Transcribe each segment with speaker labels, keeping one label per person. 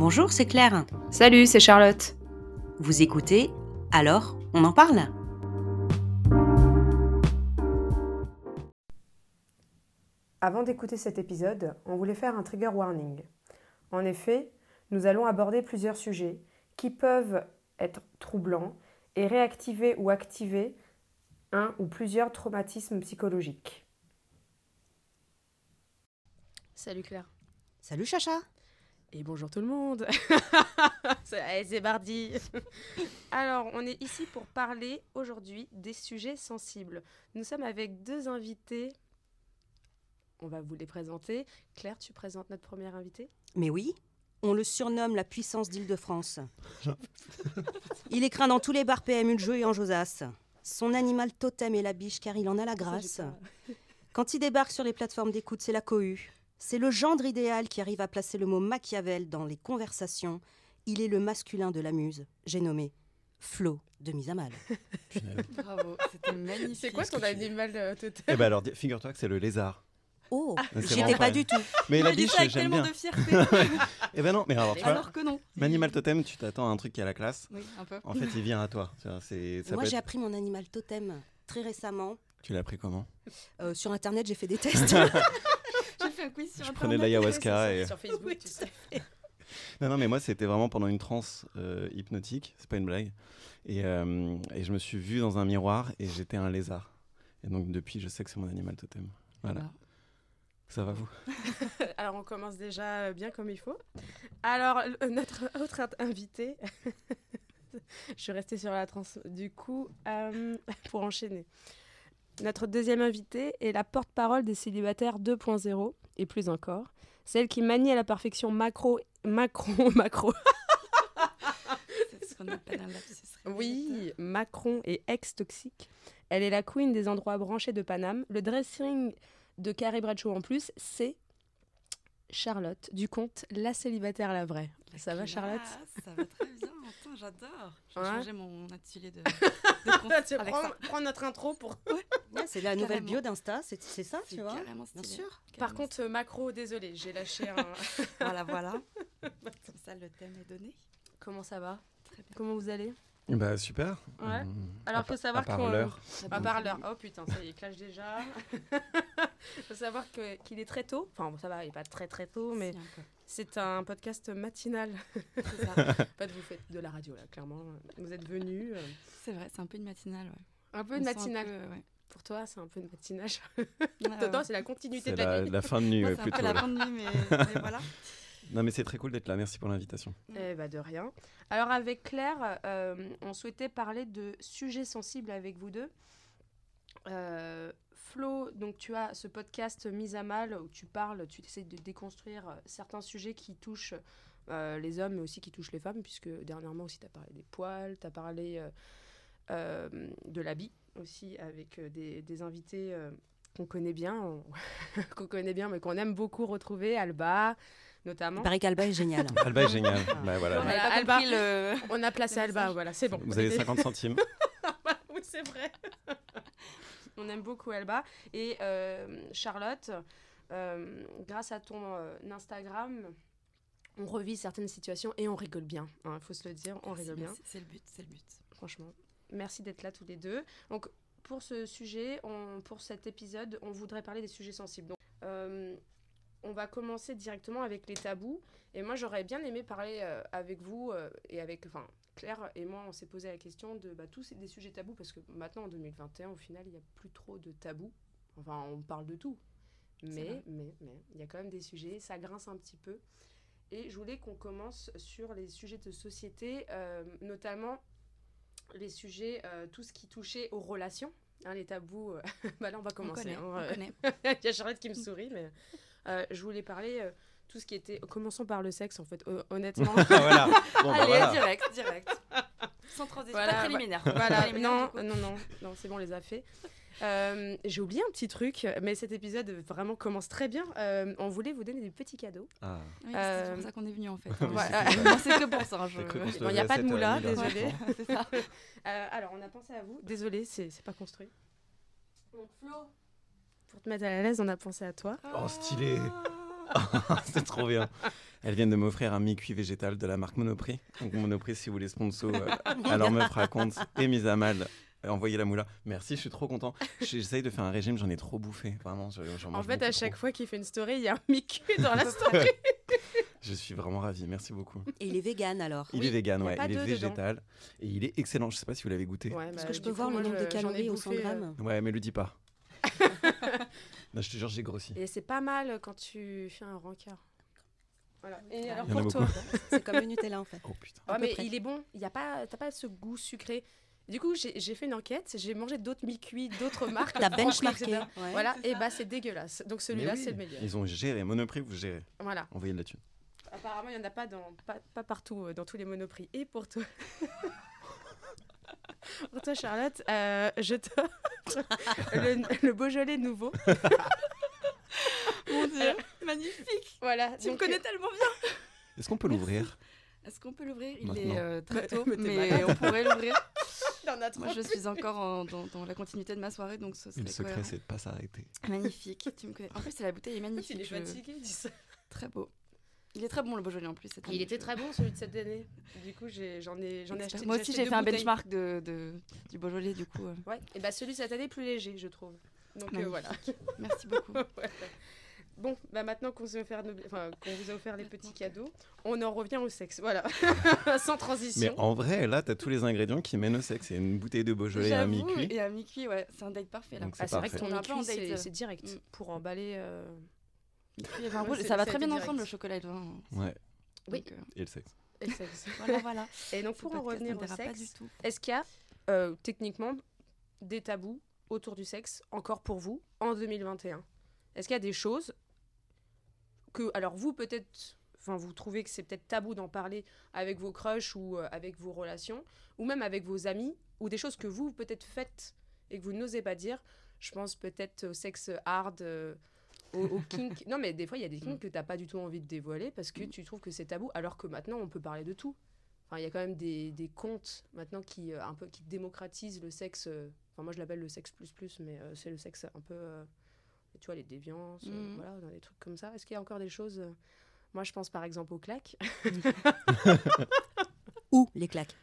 Speaker 1: Bonjour, c'est Claire.
Speaker 2: Salut, c'est Charlotte.
Speaker 1: Vous écoutez Alors, on en parle
Speaker 3: Avant d'écouter cet épisode, on voulait faire un trigger warning. En effet, nous allons aborder plusieurs sujets qui peuvent être troublants et réactiver ou activer un ou plusieurs traumatismes psychologiques.
Speaker 2: Salut Claire.
Speaker 1: Salut Chacha
Speaker 2: Et bonjour tout le monde. c'est allez, c'est parti. Alors, on est ici pour parler aujourd'hui des sujets sensibles. Nous sommes avec deux invités. On va vous les présenter. Claire, tu présentes notre première invité
Speaker 1: Mais oui, on le surnomme la puissance d'Île-de-France. il est craint dans tous les bars PMU de jeu et en Josas. Son animal totem est la biche car il en a la grâce. Quand il débarque sur les plateformes d'écoute, c'est la cohue. C'est le gendre idéal qui arrive à placer le mot Machiavel dans les conversations. Il est le masculin de la muse. J'ai nommé Flo de mise à mal.
Speaker 4: Bravo, c'était magnifique.
Speaker 2: C'est quoi ton animal euh, totem?
Speaker 5: Eh ben alors, figure-toi que c'est le lézard.
Speaker 1: Oh,
Speaker 5: c'est
Speaker 1: j'y étais pas du tout.
Speaker 5: Mais la
Speaker 4: Il dit
Speaker 5: biche, j'aime
Speaker 4: tellement
Speaker 5: bien.
Speaker 4: de fierté.
Speaker 5: Eh ben non, mais alors, tu vois,
Speaker 4: Alors que non.
Speaker 5: Manimal Totem, tu t'attends à un truc qui a la classe.
Speaker 4: Oui, un peu.
Speaker 5: En fait, il vient à toi. C'est- ça
Speaker 1: Moi, j'ai
Speaker 5: être-
Speaker 1: appris mon animal totem très récemment.
Speaker 5: Tu l'as pris comment?
Speaker 1: Euh, sur Internet, j'ai fait des tests.
Speaker 4: Un quiz sur
Speaker 5: Je
Speaker 4: Internet.
Speaker 5: prenais de l'ayahuasca et...
Speaker 2: Sur Facebook, tu sais.
Speaker 5: Non, non, mais moi, c'était vraiment pendant une transe euh, hypnotique. C'est pas une blague. Et, euh, et je me suis vu dans un miroir et j'étais un lézard. Et donc, depuis, je sais que c'est mon animal totem. Voilà.
Speaker 4: Voilà.
Speaker 5: Ça va vous?
Speaker 2: Alors, on commence déjà euh, bien comme il faut. Alors, le- notre autre invité, je suis restée sur la transe. Du coup, euh, pour enchaîner, notre deuxième invité est la porte-parole des célibataires 2.0 et plus encore, celle qui manie à la perfection macro, macron, macro.
Speaker 4: C'est ce qu'on appelle un lapsus
Speaker 2: Oui, Macron et ex-toxique. Elle est la queen des endroits branchés de Paname. Le dressing de Carrie Bradshaw en plus, c'est Charlotte du compte La célibataire la vraie. Ça va Charlotte
Speaker 4: Ça va très bien. Attends, j'adore. J'ai
Speaker 2: Ouais.
Speaker 4: changé mon atelier de, de compte
Speaker 2: Tu
Speaker 4: avec
Speaker 2: prends,
Speaker 4: ça.
Speaker 2: prends notre intro pour...
Speaker 1: Ouais, c'est la nouvelle bio d'Insta, c'est ça,
Speaker 4: C'est
Speaker 1: tu vois
Speaker 4: carrément
Speaker 1: Bien sûr.
Speaker 2: Par contre, euh, Macro, désolé, j'ai lâché un...
Speaker 4: voilà, voilà. Comme ça, le thème est donné.
Speaker 2: Comment ça va
Speaker 4: Très bien.
Speaker 2: Comment vous allez
Speaker 5: Bah, super.
Speaker 2: Ouais. Alors,
Speaker 5: à
Speaker 2: faut savoir
Speaker 5: à part
Speaker 2: qu'on-
Speaker 5: l'heure.
Speaker 2: À part l'heure. Oh putain, ça y est, clash déjà. faut savoir que- qu'il est très tôt. Enfin, bon, ça va, il est pas très très tôt, mais
Speaker 4: un
Speaker 2: c'est un podcast matinal.
Speaker 4: C'est ça.
Speaker 2: Pas de vous faites de la radio là, clairement. Vous êtes venus. euh,
Speaker 4: C'est vrai, c'est un peu une matinale. Ouais.
Speaker 2: Un peu
Speaker 4: On
Speaker 2: une
Speaker 4: un
Speaker 2: matinale.
Speaker 4: peu, ouais.
Speaker 2: Pour toi, c'est un peu une matinage. Toi,
Speaker 4: ouais.
Speaker 2: c'est la continuité
Speaker 5: C'est
Speaker 2: de la,
Speaker 5: la,
Speaker 2: nuit.
Speaker 5: la fin de nuit, ouais,
Speaker 4: c'est un peu
Speaker 5: plutôt.
Speaker 4: la fin de nuit, mais, mais voilà.
Speaker 5: Non, mais c'est très cool d'être là. Merci pour l'invitation.
Speaker 2: Eh bah, de rien. Alors, avec Claire, euh, on souhaitait parler de sujets sensibles avec vous deux. Euh, Flo, donc tu as ce podcast Mise à mal où tu parles, tu essaies de déconstruire euh, certains sujets qui touchent les hommes, mais aussi qui touchent les femmes, puisque dernièrement aussi tu as parlé des poils, tu as parlé de l'habit aussi, avec des, des invités qu'on connaît bien, on- qu'on connaît bien, mais qu'on aime beaucoup retrouver, Alba notamment.
Speaker 1: Il paraît qu'Alba est génial.
Speaker 5: Alba est génial. bah,
Speaker 4: On
Speaker 5: voilà.
Speaker 4: Pas
Speaker 2: Alba.
Speaker 4: le...
Speaker 2: On a placé Alba, voilà, c'est bon.
Speaker 5: Vous avez 50 centimes.
Speaker 2: oui, c'est vrai. On aime beaucoup Alba. Et euh, Charlotte, euh, grâce à ton euh, Instagram, on revit certaines situations et on rigole bien. Il faut se le dire, on rigole bien.
Speaker 4: C'est- C'est le but, c'est le but.
Speaker 2: Franchement, merci d'être là tous les deux. Donc, pour ce sujet, on- pour cet épisode, on voudrait parler des sujets sensibles. Donc, euh, on va commencer directement avec les tabous. Et moi, j'aurais bien aimé parler euh, avec vous euh, et avec, enfin, Claire et moi, on s'est posé la question de bah, tous des sujets tabous parce que maintenant, en 2021, au final, il n'y a plus trop de tabous. Enfin, on parle de tout. Mais, mais, mais, il y a quand même des sujets, ça grince un petit peu. Et je voulais qu'on commence sur les sujets de société, euh, notamment les sujets, tout ce qui touchait aux relations, hein, les tabous. bah là, on va
Speaker 4: On
Speaker 2: commencer.
Speaker 4: connaît,
Speaker 2: hein,
Speaker 4: on connaît.
Speaker 2: Il y a Charlotte qui me sourit, mais euh, je voulais parler euh, tout ce qui était. Commençons par le sexe, en fait, hon- honnêtement.
Speaker 5: voilà. Bon, bah,
Speaker 4: Allez,
Speaker 5: voilà.
Speaker 4: direct, direct. Sans transition,
Speaker 2: Voilà,
Speaker 4: pas préliminaire.
Speaker 2: voilà,
Speaker 4: Préliminaire,
Speaker 2: non, non, non, non, c'est bon, on les a fait. Euh, J'ai oublié un petit truc, mais cet épisode vraiment commence très bien. Euh, on voulait vous donner des petits cadeaux.
Speaker 5: Ah.
Speaker 4: Oui,
Speaker 2: Euh,
Speaker 4: c'est pour ça qu'on est venu en fait.
Speaker 5: C'est-
Speaker 4: que pour ça. Je...
Speaker 5: J'ai cru qu'on se
Speaker 2: Bon, y a pas de
Speaker 5: 7h30
Speaker 2: moula,
Speaker 5: là,
Speaker 2: désolée.
Speaker 5: franchement.
Speaker 4: c'est ça.
Speaker 2: Euh, alors, on a pensé à vous. Désolée, c'est c'est pas construit. Donc, Flo, pour te mettre à l'aise, on a pensé à toi.
Speaker 5: Oh, stylé. C'est trop bien. Elles viennent de m'offrir un mi-cuit végétal de la marque Monoprix. Donc Monoprix, si vous voulez sponsor, euh, alors meuf raconte et mise à mal. euh, Envoyez la moula. Merci, je suis trop content. J'essaye de faire un régime, j'en ai trop bouffé. Vraiment, je-
Speaker 2: En
Speaker 5: mange
Speaker 2: fait, à chaque
Speaker 5: trop.
Speaker 2: fois qu'il fait une story, il y a un Mickey dans la story.
Speaker 5: Je suis vraiment ravi. Merci beaucoup.
Speaker 1: Et il est vegan alors.
Speaker 5: Il
Speaker 2: Oui,
Speaker 5: est vegan, ouais. Il est
Speaker 2: dedans.
Speaker 5: végétal et il est excellent. Je sais pas si vous l'avez goûté.
Speaker 2: Ouais,
Speaker 1: Est-ce
Speaker 2: bah,
Speaker 1: que je peux
Speaker 2: coup,
Speaker 1: voir le nombre de calories au 100
Speaker 2: bouffé, euh,
Speaker 1: grammes
Speaker 5: Ouais, mais le dis pas. non, je te jure, j'ai grossi.
Speaker 2: Et c'est pas mal quand tu fais un rencard. Voilà. Et alors
Speaker 5: Il y en a
Speaker 2: pour toi.
Speaker 1: C'est comme le Nutella en fait.
Speaker 5: Oh putain.
Speaker 2: Ouais,
Speaker 1: peu
Speaker 2: mais
Speaker 1: près.
Speaker 2: il est bon. Il y a pas, t'as pas ce goût sucré. Du coup, j'ai fait une enquête. J'ai mangé d'autres mi-cuits, d'autres marques.
Speaker 1: T'as benchmarké. ouais.
Speaker 2: Voilà, et bah c'est dégueulasse. Donc celui-là,
Speaker 5: oui,
Speaker 2: c'est le meilleur.
Speaker 5: Ils ont géré. Monoprix, vous gérez.
Speaker 2: Voilà.
Speaker 5: Envoyez de la thune.
Speaker 2: Apparemment, il n'y en a pas, dans, pas, pas partout, euh, dans tous les monoprix. Et pour toi, pour toi Charlotte, euh, je t'offre le, le Beaujolais nouveau.
Speaker 4: Mon Dieu, magnifique.
Speaker 2: Voilà.
Speaker 4: Tu me connais tellement bien.
Speaker 5: Est-ce qu'on peut l'ouvrir?
Speaker 4: Est-ce qu'on peut l'ouvrir? Il
Speaker 5: Maintenant.
Speaker 4: est euh, très tôt,
Speaker 2: Mais
Speaker 4: on pourrait l'ouvrir.
Speaker 2: Il y en a trop.
Speaker 4: Moi, je suis encore en- dans, dans la continuité de ma soirée, donc ce serait
Speaker 5: Le secret, c'est de pas s'arrêter.
Speaker 4: Magnifique. Tu me connais. En plus, la bouteille est magnifique.
Speaker 2: Il est
Speaker 4: je-
Speaker 2: fatigué, il dit ça.
Speaker 4: Très beau. Il est très bon le Beaujolais en plus. cette
Speaker 2: Il
Speaker 4: année,
Speaker 2: était
Speaker 4: je-
Speaker 2: très bon celui de cette année. Du coup, j'en ai, j'en ai acheté.
Speaker 4: Moi aussi, j'ai fait un
Speaker 2: bouteilles.
Speaker 4: benchmark de, de- du Beaujolais, du coup. euh,
Speaker 2: Ouais. Et bah celui de cette année est plus léger, je trouve. Donc euh, voilà.
Speaker 4: Merci beaucoup.
Speaker 2: Ouais. Bon, bah maintenant qu'on vous a offert, nos- enfin, qu'on vous a offert les petits cadeaux, on en revient au sexe. Voilà, sans transition.
Speaker 5: Mais en vrai, là, t'as tous les ingrédients qui mènent au sexe. Il y a une bouteille de Beaujolais et un mi-cuit.
Speaker 4: Et un mi-cuit, ouais. C'est un date parfait là.
Speaker 2: Ah, c'est vrai que ton
Speaker 4: On est un peu en
Speaker 2: mi-cuit, c'est
Speaker 4: date.
Speaker 2: c'est direct
Speaker 4: Mm.
Speaker 2: pour emballer. euh,
Speaker 4: Rouge,
Speaker 2: c'est-
Speaker 4: ça va très bien
Speaker 2: direct.
Speaker 4: ensemble le chocolat et le vin.
Speaker 5: Ouais,
Speaker 2: Oui.
Speaker 4: Donc, euh,
Speaker 5: et le sexe.
Speaker 2: et le sexe.
Speaker 4: voilà, voilà.
Speaker 2: Et donc pour en revenir au sexe, est-ce qu'il y a euh, techniquement des tabous autour du sexe encore pour vous en 2021 Est-ce qu'il y a des choses que, alors vous peut-être, enfin vous trouvez que c'est peut-être tabou d'en parler avec vos crushs ou euh, avec vos relations, ou même avec vos amis, ou des choses que vous peut-être faites et que vous n'osez pas dire? Je pense peut-être au sexe hard. euh, au, au kink. Non, mais des fois, il y a des kinks que tu n'as pas du tout envie de dévoiler parce que tu trouves que c'est tabou, alors que maintenant, on peut parler de tout. Enfin, il y a quand même des, des comptes maintenant qui, euh, un peu, qui démocratisent le sexe. euh, Enfin, moi, je l'appelle le sexe plus plus, mais euh, c'est le sexe un peu. euh, tu vois, les déviances,
Speaker 4: Mhm.
Speaker 2: voilà, dans des trucs comme ça. Est-ce qu'il y a encore des choses Moi, je pense par exemple aux claques.
Speaker 1: Où les claques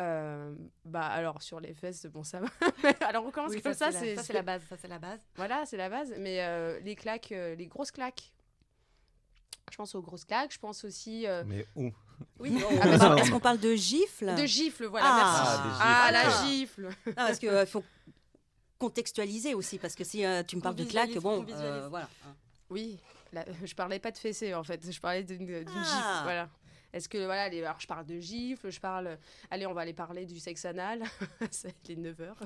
Speaker 2: Euh, bah, alors, sur les fesses, bon, ça va. alors, on commence
Speaker 4: Oui,
Speaker 2: comme ça,
Speaker 4: ça, c'est la base. Ça, c'est la base.
Speaker 2: Voilà, c'est la base. Mais euh, les claques, euh, les grosses claques. Je pense aux grosses claques. Je pense aussi. euh,
Speaker 5: Mais où?
Speaker 2: Oui,
Speaker 1: Ah,
Speaker 2: ah, bah,
Speaker 1: Est-ce qu'on parle de gifles?
Speaker 2: De gifles, voilà,
Speaker 1: Ah.
Speaker 2: merci.
Speaker 5: Ah,
Speaker 2: Ah, la
Speaker 1: Ah.
Speaker 2: gifle.
Speaker 1: Ah, parce qu'il faut contextualiser aussi, parce que si euh, tu me parles de claques, bon, euh, voilà.
Speaker 2: Oui, là, je parlais pas de fessée en fait, je parlais d'une d'une
Speaker 1: Ah.
Speaker 2: gifle. Voilà. Est-ce que voilà, les, alors je parle de gifle, je parle. Allez, on va aller parler du sexe anal. Ça va être les 9 heures.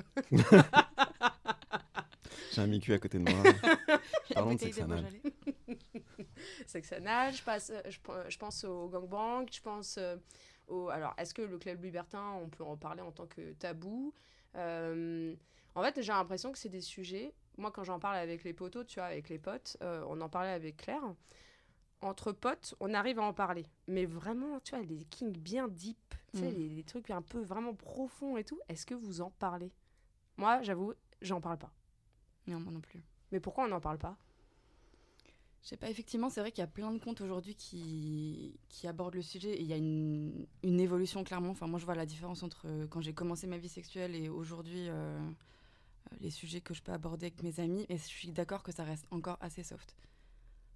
Speaker 5: J'ai un mi-cuit à côté de moi. Parlons de sexe anal.
Speaker 2: Sexe anal, je, passe, je pense au gangbang, je pense euh, au. Alors, est-ce que le club libertin, on peut en parler en tant que tabou? Euh, En fait, j'ai l'impression que c'est des sujets. Moi, quand j'en parle avec les potos, tu vois, avec les potes, euh, on en parlait avec Claire. Entre potes, on arrive à en parler. Mais vraiment, tu vois, les kings bien deep, tu sais,
Speaker 4: Mm.
Speaker 2: les, les trucs un peu vraiment profonds et tout, est-ce que vous en parlez? Moi, j'avoue, j'en parle pas.
Speaker 4: Non, moi non plus.
Speaker 2: Mais pourquoi on n'en parle pas?
Speaker 4: Je sais pas, effectivement, c'est vrai qu'il y a plein de comptes aujourd'hui qui, qui abordent le sujet et il y a une, une évolution clairement. Enfin, moi, je vois la différence entre euh, quand j'ai commencé ma vie sexuelle et aujourd'hui, euh, euh, les sujets que je peux aborder avec mes amis. Et je suis d'accord que ça reste encore assez soft.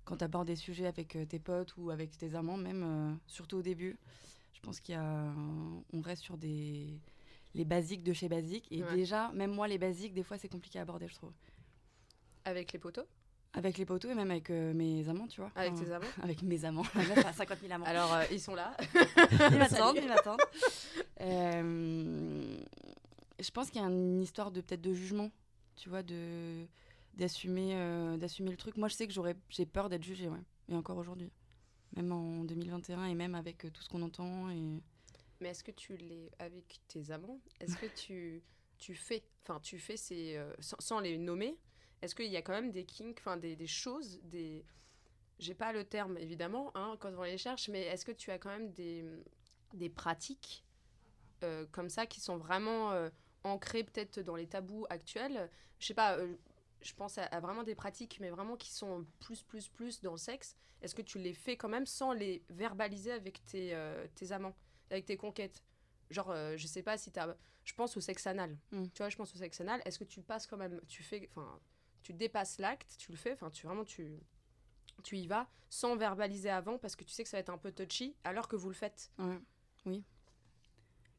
Speaker 4: Quand tu abordes des sujets avec euh, tes potes ou avec tes amants, même, euh, surtout au début, je pense qu'il y a. un- on reste sur des. Les basiques de chez basiques. Et
Speaker 2: Ouais.
Speaker 4: déjà, même moi, les basiques, des fois, c'est compliqué à aborder, je trouve.
Speaker 2: Avec les potos
Speaker 4: Avec les potos et même avec euh, mes amants, tu vois.
Speaker 2: Avec
Speaker 4: Enfin,
Speaker 2: tes amants?
Speaker 4: avec mes amants. La meuf a 50 000 amants.
Speaker 2: Alors, euh, ils sont là.
Speaker 4: ils m'attendent, ils m'attendent. Euh, je pense qu'il y a une histoire de peut-être de jugement, tu vois, de d'assumer euh, d'assumer le truc. Moi, je sais que j'aurais j'ai peur d'être jugée, ouais. Et encore aujourd'hui. Même en 2021 et même avec euh, tout ce qu'on entend et
Speaker 2: Mais est-ce que tu l'es avec tes amants? Est-ce que tu, tu fais, enfin tu fais ces, euh, sans, les nommer, est-ce qu'il y a quand même des kinks, enfin des, des choses, des, j'ai pas le terme évidemment, hein, quand on les cherche, mais est-ce que tu as quand même des, des pratiques comme ça qui sont vraiment ancrées peut-être dans les tabous actuels? Je sais pas, je pense à, vraiment des pratiques, mais vraiment qui sont plus, plus, plus dans le sexe, est-ce que tu les fais quand même sans les verbaliser avec tes, euh, tes amants, avec tes conquêtes? Genre, euh, je sais pas si tu as. Je pense au sexe anal. Mm. Tu vois, je pense au sexe anal. Est-ce que tu passes quand même. Tu fais. Enfin, tu dépasses l'acte, tu le fais. Enfin, tu vraiment. Tu, tu y vas sans verbaliser avant parce que tu sais que ça va être un peu touchy alors que vous le faites?
Speaker 4: Oui.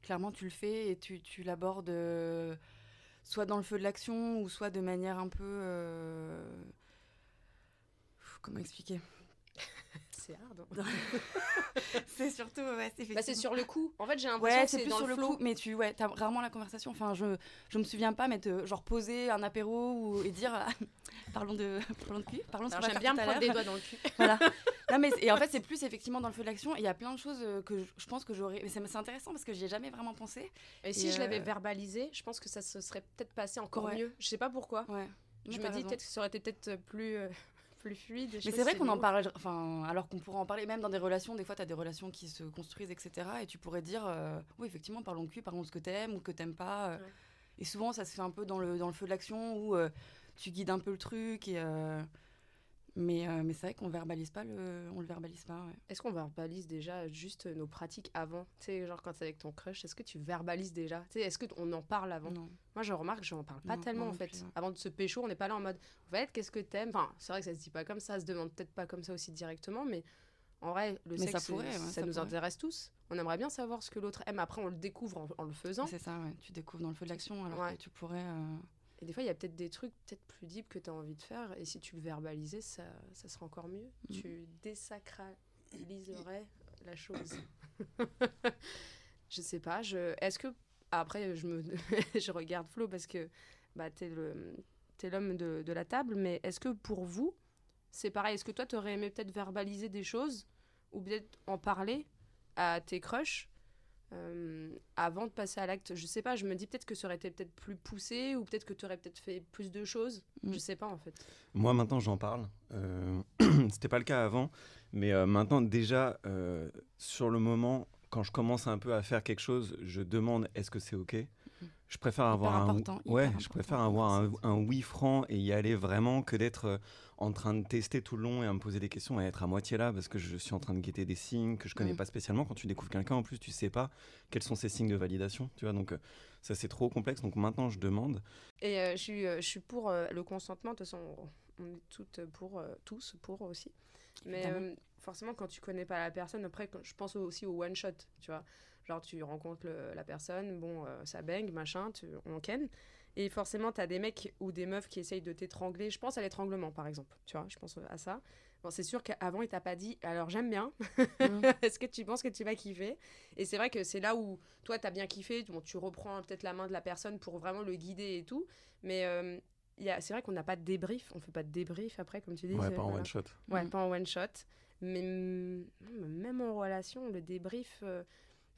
Speaker 4: Clairement, tu le fais et tu, tu l'abordes euh, soit dans le feu de l'action ou soit de manière un peu. Euh, comment expliquer?
Speaker 2: c'est hard. Hein.
Speaker 4: c'est surtout, ouais, c'est
Speaker 2: bah, sur le coup. En fait, j'ai l'impression que c'est plus dans sur le, coup,
Speaker 4: mais tu, ouais, as rarement la conversation. Enfin, je, je me souviens pas, mais genre poser un apéro ou, et dire, parlons de, parlons de cul, parlons.
Speaker 2: J'aime bien me prendre des doigts dans le cul.
Speaker 4: voilà. Non, mais et en fait, c'est plus effectivement dans le feu de l'action. Il y a plein de choses euh, que je, pense que j'aurais. Mais c'est intéressant parce que j'y ai jamais vraiment pensé.
Speaker 2: Et, si je l'avais euh, verbalisé, je pense que ça se serait peut-être passé encore mieux. Je sais pas pourquoi. Ouais. Je me dis peut-être que ça aurait été peut-être plus. Euh, plus fluide.
Speaker 4: Mais c'est vrai qu'on en parle, enfin, alors qu'on pourrait en parler même dans des relations. Des fois, tu as des relations qui se construisent, etc. Et tu pourrais dire, euh, oui, effectivement, parlons de cul, parlons de ce que t'aimes ou que t'aimes pas. Euh. Et souvent, ça se fait un peu dans le, dans le feu de l'action où euh, tu guides un peu le truc et mais, euh, mais c'est vrai qu'on verbalise pas le, on le verbalise pas.
Speaker 2: Est-ce qu'on verbalise déjà juste nos pratiques avant? Tu sais, genre quand es avec ton crush, est-ce que tu verbalises déjà? Tu sais, est-ce qu'on en parle avant? Moi, je remarque, je n'en parle pas tellement en fait. Avant de se pécho, on n'est pas là en mode, en fait, qu'est-ce que t'aimes Enfin, c'est vrai que ça se dit pas comme ça, ça se demande peut-être pas comme ça aussi directement, mais en vrai, le sexe, ça, pourrait, ça, nous intéresse tous. On aimerait bien savoir ce que l'autre aime. Après, on le découvre en, le faisant.
Speaker 4: C'est ça, ouais. Tu découvres dans le feu de l'action, alors que tu pourrais. Euh,
Speaker 2: et des fois, il y a peut-être des trucs peut-être plus deep que tu as envie de faire. Et si tu le verbalisais, ça, ça sera encore mieux. Mm. Tu désacraliserais la chose. je sais pas. Je... Est-ce que. Après, je, me... je regarde Flo parce que bah, tu es l'homme de, de la table. Mais est-ce que pour vous, c'est pareil? Est-ce que toi, tu aurais aimé peut-être verbaliser des choses ou peut-être en parler à tes crushs euh, avant de passer à l'acte. Je sais pas, je me dis peut-être que ça aurait été peut-être plus poussé ou peut-être que tu aurais peut-être fait plus de choses. Mm. Je sais pas en fait.
Speaker 5: Moi maintenant j'en parle. Euh, C'était pas le cas avant, mais euh, maintenant déjà sur le moment, quand je commence un peu à faire quelque chose, je demande est-ce que c'est ok? Je préfère avoir un ouais, je préfère avoir un, un, oui franc et y aller vraiment que d'être en train de tester tout le long et à me poser des questions et à être à moitié là parce que je suis en train de guetter des signes que je connais pas spécialement. Quand tu découvres quelqu'un, en plus, tu sais pas quels sont ces signes de validation, tu vois? Donc, euh, ça, c'est trop complexe. Donc, maintenant, je demande.
Speaker 2: Et euh, je, suis, euh, je suis pour le consentement. De toute façon, on est toutes pour, tous pour aussi. Mais forcément, quand tu connais pas la personne, après, je pense aussi au one shot, tu vois? Genre, tu rencontres la personne, bon, ça bang, machin, tu, on ken. Et forcément, tu as des mecs ou des meufs qui essayent de t'étrangler. Je pense à l'étranglement, par exemple. Tu vois, je pense à ça. Bon, c'est sûr qu'avant, il t'a pas dit alors j'aime bien. Mm. Est-ce que tu penses que tu vas kiffer? Et c'est vrai que c'est là où toi, tu as bien kiffé. Bon, tu reprends peut-être la main de la personne pour vraiment le guider et tout. Mais euh, c'est vrai qu'on n'a pas de débrief. On fait pas de débrief après, comme tu dis.
Speaker 5: Ouais, pas en one shot.
Speaker 2: Ouais, mm. pas en one shot. Mais même en relation, le débrief,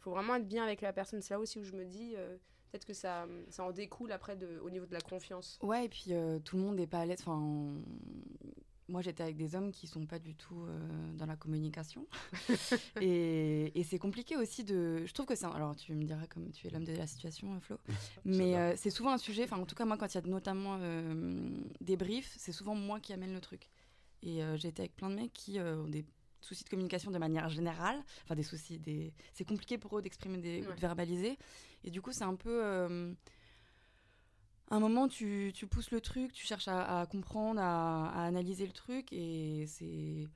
Speaker 2: il faut vraiment être bien avec la personne. C'est là aussi où je me dis. Euh, peut-être que ça, ça en découle après de, au niveau de la confiance.
Speaker 4: Ouais, et puis euh, tout le monde n'est pas à l'aise. Enfin, moi, j'étais avec des hommes qui sont pas du tout euh, dans la communication. et, et c'est compliqué aussi de. Je trouve que c'est. Alors, tu me diras comme tu es l'homme de la situation, Flo. Mais euh, c'est souvent un sujet. Enfin, en tout cas, moi, quand il y a notamment des briefs, c'est souvent moi qui amène le truc. Et été avec plein de mecs qui ont des soucis de communication de manière générale. Enfin, des soucis. Des... C'est compliqué pour eux d'exprimer, des... de verbaliser. Et du coup, c'est un peu. Euh, un moment, tu, tu, pousses le truc, tu cherches à, comprendre, à, analyser le truc, et c'est.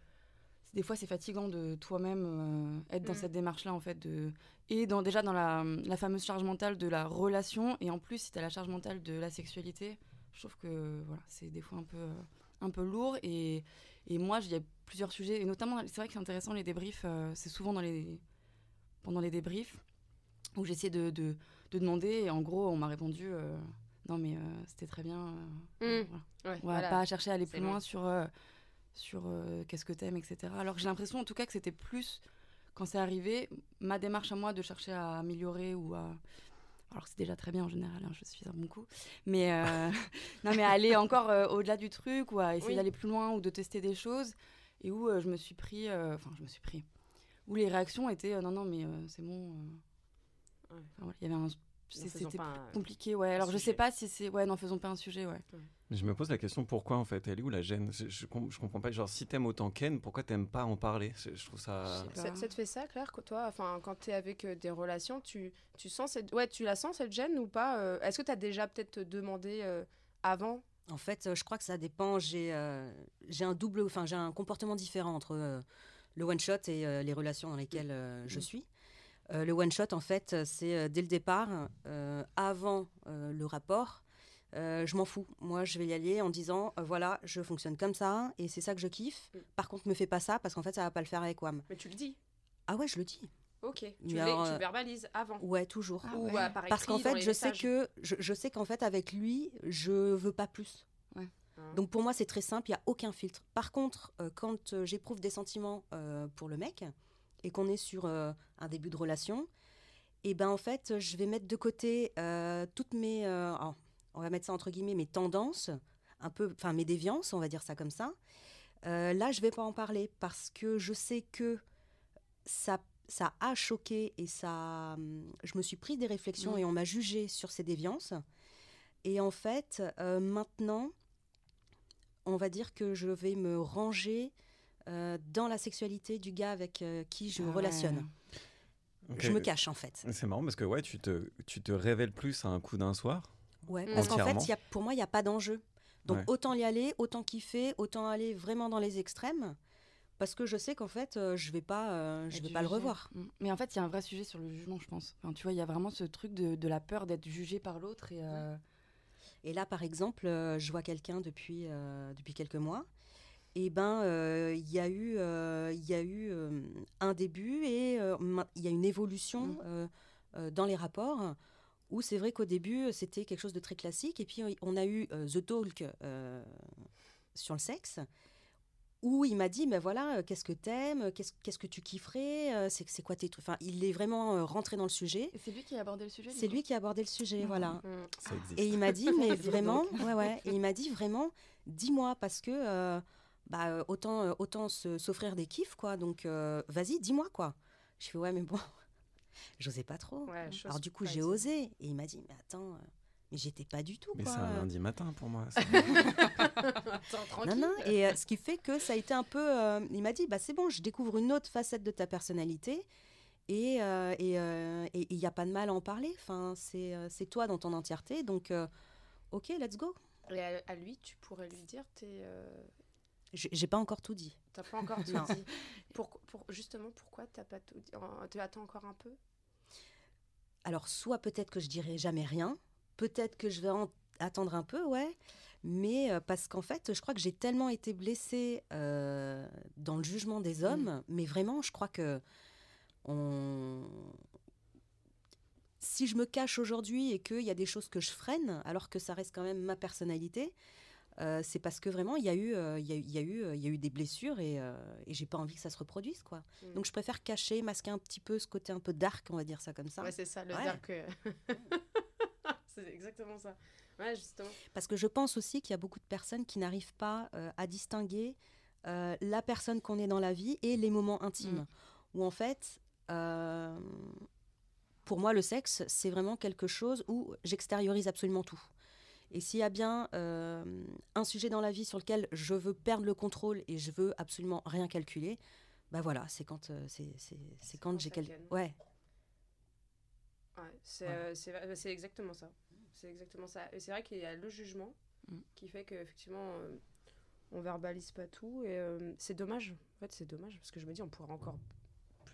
Speaker 4: Des fois, c'est fatigant de toi-même euh, être dans mm. cette démarche-là, en fait. De, et dans, déjà dans la, la, fameuse charge mentale de la relation, et en plus, si tu as la charge mentale de la sexualité, je trouve que voilà, c'est des fois un peu, un peu lourd. Et, et moi, il y a plusieurs sujets, et notamment, c'est vrai que c'est intéressant, les débriefs, euh, c'est souvent dans les, pendant les débriefs où j'essayais de, de, de, demander et en gros on m'a répondu euh, non mais euh, c'était très bien mmh. on va pas chercher à aller plus loin sur sur qu'est-ce que t'aimes etc alors j'ai l'impression en tout cas que c'était plus quand c'est arrivé ma démarche à moi de chercher à améliorer ou à alors c'est déjà très bien en général, hein, je suis un bon coup, mais non mais aller encore au-delà du truc ou à essayer d'aller plus loin ou de tester des choses. Et où je me suis pris, enfin je me suis pris, où les réactions étaient non non mais c'est bon, il y avait c'était compliqué, ouais. Alors je sais pas si c'est, ouais, n'en faisons pas un sujet, ouais.
Speaker 5: Je me pose la question pourquoi en fait Elle est où la gêne? Je, je, comprends pas. Genre si t'aimes autant Ken, pourquoi t'aimes pas en parler? Je, trouve ça.
Speaker 2: Ça, te fait ça, Claire, que toi, enfin, quand t'es avec euh, des relations, tu, tu sens cette, ouais, tu la sens cette gêne ou pas euh? Est-ce que t'as déjà peut-être demandé euh, avant?
Speaker 1: En fait, je crois que ça dépend. J'ai, j'ai un double, enfin, j'ai un comportement différent entre le one shot et les relations dans lesquelles je mm. suis. Le one shot, en fait, c'est dès le départ, avant le rapport euh, je m'en fous. Moi, je vais y aller en disant euh, voilà, je fonctionne comme ça et c'est ça que je kiffe. Mm. Par contre, me fais pas ça parce qu'en fait, ça va pas le faire avec WAM.
Speaker 2: Mais tu le dis
Speaker 1: Ah ouais, je le dis.
Speaker 2: Ok, tu, le, verbalises avant.
Speaker 1: Ouais, toujours.
Speaker 2: Ah Ou euh,
Speaker 1: Parce qu'en fait, je sais que je, sais qu'en fait avec lui, je veux pas plus. Ouais. Ah. Donc pour moi, c'est très simple, il y a aucun filtre. Par contre, quand j'éprouve des sentiments pour le mec et qu'on est sur un début de relation, et ben en fait, je vais mettre de côté toutes mes on va mettre ça entre guillemets, mes tendances, un peu, enfin mes déviances, on va dire ça comme ça. Euh, là, je vais pas en parler parce que je sais que ça, ça a choqué et ça, je me suis pris des réflexions et on m'a jugé sur ces déviances. Et en fait, euh, maintenant, on va dire que je vais me ranger euh, dans la sexualité du gars avec qui je ah relationne. Je me cache en fait.
Speaker 5: C'est marrant parce que ouais, tu te, tu te révèles plus à un coup d'un soir
Speaker 1: Ouais, parce qu'en fait, y a, pour moi, il n'y a pas d'enjeu. Donc autant y aller, autant kiffer, autant aller vraiment dans les extrêmes. Parce que je sais qu'en fait, euh, je vais pas, euh, je vais pas le revoir.
Speaker 4: Mm. Mais en fait, il y a un vrai sujet sur le jugement, je pense. Enfin, tu vois, il y a vraiment ce truc de, de la peur d'être jugé par l'autre. Et, euh,
Speaker 1: et là, par exemple, je vois quelqu'un depuis, depuis quelques mois. Et ben, il y a eu, il y a eu un début et il y a une évolution mm. dans les rapports où c'est vrai qu'au début, c'était quelque chose de très classique. Et puis, on a eu euh, The Talk euh, sur le sexe, où il m'a dit, mais voilà, euh, qu'est-ce que t'aimes, qu'est-ce, qu'est-ce que tu kifferais, c'est, c'est quoi tes trucs? Enfin, il est vraiment rentré dans le sujet.
Speaker 4: c'est lui qui a abordé le sujet
Speaker 1: C'est lui qui a abordé le sujet, ah. voilà. Mmh. Et il m'a dit, mais vraiment, ouais, ouais. Et il m'a dit, vraiment, dis-moi, parce que bah, autant, autant s'offrir des kiffs, quoi. Donc, vas-y, dis-moi, quoi. Je fais, ouais, mais bon, j'osais pas trop. Alors du coup, j'ai osé. Et il m'a dit, mais attends, euh, mais j'étais pas du tout.
Speaker 5: Mais c'est un lundi matin pour moi.
Speaker 1: non, non. Et euh, ce qui fait que ça a été un peu. Euh, il m'a dit, bah c'est bon, je découvre une autre facette de ta personnalité. Et il n'y a pas de mal à en parler. Enfin, c'est toi dans ton entièreté. Donc, ok, let's go.
Speaker 2: Et à, lui, tu pourrais lui dire, t'es
Speaker 1: j'ai pas encore tout dit.
Speaker 2: T'as pas encore tout dit. Pour, pour, justement, pourquoi t'as pas tout dit? Tu attends encore un peu?
Speaker 1: Alors, soit peut-être que je dirai jamais rien, peut-être que je vais attendre un peu, ouais. Mais euh, parce qu'en fait, je crois que j'ai tellement été blessée euh, dans le jugement des mm. hommes, mais vraiment, je crois que on... si je me cache aujourd'hui et qu'il y a des choses que je freine, alors que ça reste quand même ma personnalité, euh, c'est parce que vraiment il y a eu euh, il y, a, eu il y a eu des blessures et, euh, et j'ai pas envie que ça se reproduise quoi. Mm. donc je préfère cacher masquer un petit peu ce côté un peu dark on va dire ça comme ça.
Speaker 2: Ouais c'est ça le dark c'est exactement ça. Ouais justement.
Speaker 1: Parce que je pense aussi qu'il y a beaucoup de personnes qui n'arrivent pas à distinguer la personne qu'on est dans la vie et les moments intimes. Mm. où en fait pour moi le sexe c'est vraiment quelque chose où j'extériorise absolument tout et s'il y a bien euh, un sujet dans la vie sur lequel je veux perdre le contrôle et je veux absolument rien calculer, bah voilà, c'est quand euh, c'est quand, j'ai quel...
Speaker 2: ouais. ouais euh, c'est exactement ça. C'est exactement ça. Et c'est vrai qu'il y a le jugement mm. qui fait qu'effectivement on verbalise pas tout et c'est dommage. En fait, c'est dommage parce que je me dis on pourrait encore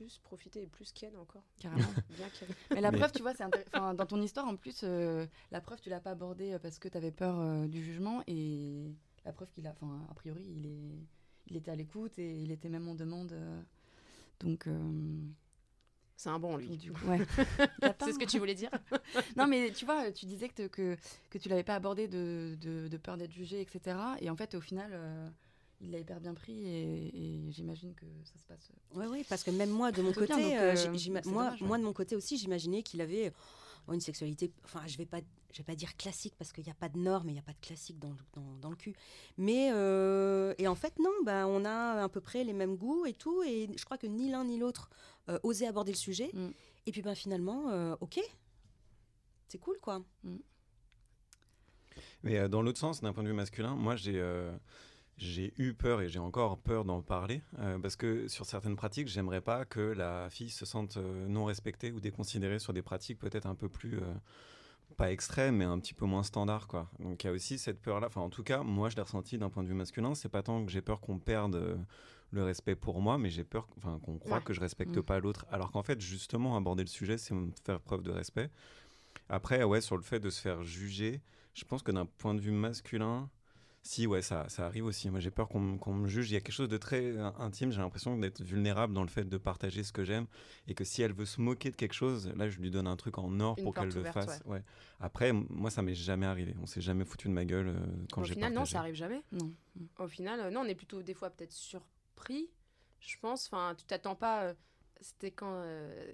Speaker 2: plus profiter et plus Ken encore.
Speaker 4: Carrément. Bien Mais la preuve, tu vois, c'est dans ton histoire en plus, euh, la preuve, tu l'as pas abordée euh, parce que tu avais peur euh, du jugement et la preuve qu'il a, enfin, a priori, il, est, il était à l'écoute et il était même en demande. donc.
Speaker 2: C'est un bon, lui. Du
Speaker 4: coup. Ouais.
Speaker 2: c'est ce que tu voulais dire
Speaker 4: Non, mais tu vois, tu disais que, que, que tu l'avais pas abordé de, de, de peur d'être jugé, etc. Et en fait, au final, il l'a hyper bien pris et, j'imagine que ça se passe.
Speaker 1: Oui, oui, parce que même moi, de mon côté, euh, euh, moi, moi, de mon côté aussi, j'imaginais qu'il avait une sexualité, enfin, je vais pas, je vais pas dire classique parce qu'il n'y a pas de normes et il n'y a pas de classique dans, dans, dans le cul. Mais, euh, et en fait, non, ben, on a à peu près les mêmes goûts et tout, et je crois que ni l'un ni l'autre osait aborder le sujet. Mm. Et puis, ben, finalement, ok. c'est cool, quoi.
Speaker 5: Mais euh, dans l'autre sens, d'un point de vue masculin, moi j'ai euh, j'ai eu peur et j'ai encore peur d'en parler euh, parce que sur certaines pratiques, j'aimerais pas que la fille se sente euh, non respectée ou déconsidérée sur des pratiques peut-être un peu plus euh, pas extrêmes mais un petit peu moins standards quoi. Donc il y a aussi cette peur là. Enfin en tout cas, moi je l'ai ressenti d'un point de vue masculin. C'est pas tant que j'ai peur qu'on perde le respect pour moi, mais j'ai peur enfin qu'on croit
Speaker 2: Ouais.
Speaker 5: que je respecte
Speaker 4: Mm.
Speaker 5: pas l'autre. Alors qu'en fait justement aborder le sujet, c'est faire preuve de respect. Après ouais sur le fait de se faire juger, je pense que d'un point de vue masculin si, ouais, ça, ça arrive aussi. Moi, j'ai peur qu'on me- qu'on me juge. Il y a quelque chose de très intime. J'ai l'impression d'être vulnérable dans le fait de partager ce que j'aime. Et que si elle veut se moquer de quelque chose, là, je lui donne un truc en or
Speaker 2: Une
Speaker 5: pour qu'elle le fasse. Ouais. Après, moi, ça m'est jamais arrivé. On s'est jamais foutu de ma gueule euh, quand
Speaker 2: Au
Speaker 5: j'ai
Speaker 2: final, non, ça arrive jamais.
Speaker 4: Non.
Speaker 2: Au final, euh, non, on est plutôt des fois peut-être surpris, je pense. Enfin, tu t'attends pas. euh, C'était quand. euh,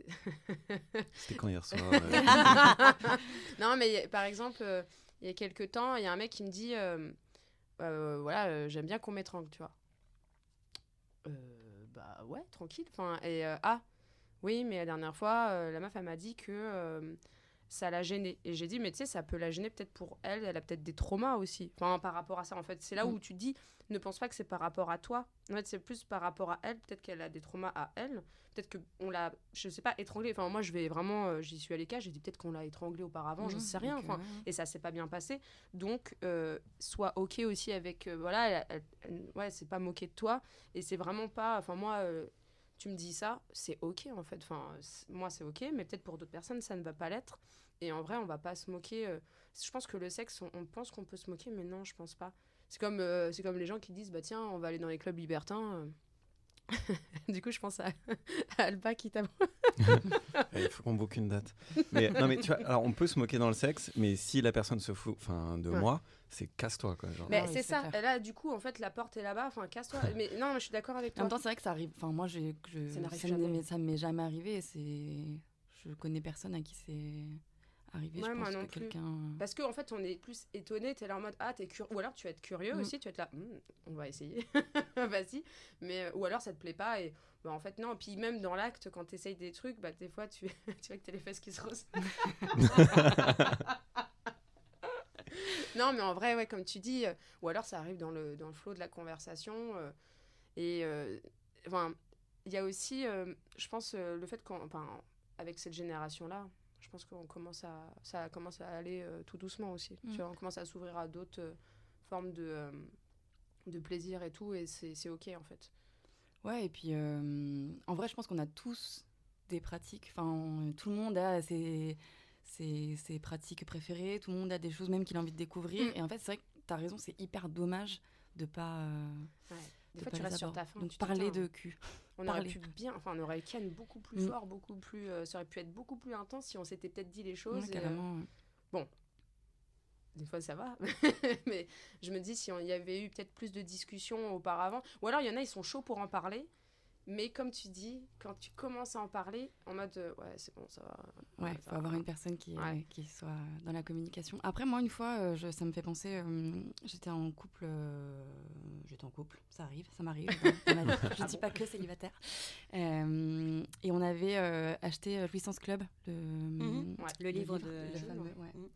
Speaker 5: C'était quand hier soir euh,
Speaker 2: non, mais par exemple, euh, il y a quelques temps, il y a un mec qui me dit euh, voilà, euh, j'aime bien qu'on m'étrangle, tu vois. Euh, bah ouais, tranquille. Enfin, et ah, oui, mais la dernière fois, la meuf, elle m'a dit que ça l'a gênée. Et j'ai dit, mais tu sais, ça peut la gêner peut-être pour elle, elle a peut-être des traumas aussi. Enfin, par rapport à ça, en fait. C'est là
Speaker 4: Mm.
Speaker 2: où tu te dis, ne pense pas que c'est par rapport à toi. En fait, c'est plus par rapport à elle. Peut-être qu'elle a des traumas à elle. Peut-être qu'on l'a, je sais pas, étranglée. Enfin, moi, je vais vraiment, euh, j'y suis allée cas, j'ai dit peut-être qu'on l'a étranglée auparavant, j'en
Speaker 4: Mmh,
Speaker 2: sais rien. Enfin, et ça s'est pas bien passé. Donc, euh, sois ok aussi avec. euh, voilà, elle- elle- elle- ouais, c'est pas moquer de toi. Et c'est vraiment pas. Enfin, moi, tu me dis ça, c'est ok en fait. Enfin, moi, c'est ok, mais peut-être pour d'autres personnes, ça ne va pas l'être. Et en vrai, on va pas se moquer. je pense que le sexe, on, on pense qu'on peut se moquer, mais non, je pense pas. C'est comme, euh, c'est comme les gens qui disent bah tiens, on va aller dans les clubs libertins. euh. du coup, je pense à, à Alba qui t'a.
Speaker 5: Eh, Il faut qu'on boucle une date. Mais, non, mais tu vois, alors on peut se moquer dans le sexe, mais si la personne se fout enfin, de
Speaker 2: Ouais.
Speaker 5: moi, c'est casse-toi. Quoi, genre.
Speaker 2: Mais
Speaker 4: oui,
Speaker 2: c'est ça.
Speaker 4: clair.
Speaker 2: Là, du coup, en fait, la porte est là-bas. Enfin, casse-toi. mais non, mais je suis d'accord avec
Speaker 4: En
Speaker 2: toi.
Speaker 4: même temps, c'est vrai que ça arrive. Enfin, moi, je,
Speaker 2: Ça
Speaker 4: ne m'est- jamais arrivé. C'est, je connais personne à qui c'est arrivé.
Speaker 2: Ouais,
Speaker 4: je pense que quelqu'un.
Speaker 2: Parce qu'en en fait, on est plus étonné, t'es là en mode ah, t'es curieux. Ou alors tu vas être curieux
Speaker 4: Mm.
Speaker 2: aussi, tu vas être là, Hmm, on va essayer, vas-y. Mais, euh, ou alors ça te plaît pas et bah, en fait, non. Puis même dans l'acte, quand t'essayes des trucs, bah, des fois, tu, tu vois que t'as les fesses qui se rosent. non, mais en vrai, ouais, comme tu dis, euh, ou alors ça arrive dans le, dans le flot de la conversation. euh, et euh, enfin, il y a aussi, euh, je pense, euh, le fait qu'on. Enfin, avec cette génération-là, pense qu'on commence à, ça commence à aller euh, tout doucement aussi.
Speaker 4: Mm.
Speaker 2: Tu vois, on commence à s'ouvrir à d'autres euh, formes de, euh, de plaisir et tout, et c'est ok en fait.
Speaker 4: Ouais, et puis en vrai, je pense qu'on a tous des pratiques. Enfin, tout le monde a ses, ses, ses pratiques préférées. Tout le monde a des choses même qu'il a envie de découvrir.
Speaker 2: Mm.
Speaker 4: Et en fait, c'est vrai que tu as raison, c'est hyper dommage de pas.
Speaker 2: Des
Speaker 4: de
Speaker 2: fois, tu restes sur ta faim.
Speaker 4: Donc parler de cul.
Speaker 2: On aurait pu bien, enfin, on aurait ken beaucoup plus
Speaker 4: Mm.
Speaker 2: fort, beaucoup plus. euh, ça aurait pu être beaucoup plus intense si on s'était peut-être dit les choses.
Speaker 4: Ouais,
Speaker 2: et, euh,
Speaker 4: ouais.
Speaker 2: des fois ça va mais je me dis si on y avait eu peut-être plus de discussions auparavant ou alors il y en a ils sont chauds pour en parler mais comme tu dis quand tu commences à en parler en mode euh, ouais c'est bon ça va
Speaker 4: Ouais, il faut avoir
Speaker 2: va.
Speaker 4: une personne qui,
Speaker 2: Ouais.
Speaker 4: euh, qui soit dans la communication. Après, moi, une fois, euh, je- ça me fait penser, euh, j'étais en couple, euh, j'étais en couple, ça arrive, ça m'arrive. je ne dis pas que célibataire. Euh, et on avait euh, acheté Jouissance Club, le,
Speaker 1: Mhm.
Speaker 2: Ouais,
Speaker 1: Le livre de.
Speaker 4: le fameux,
Speaker 2: ouais.
Speaker 1: Mm.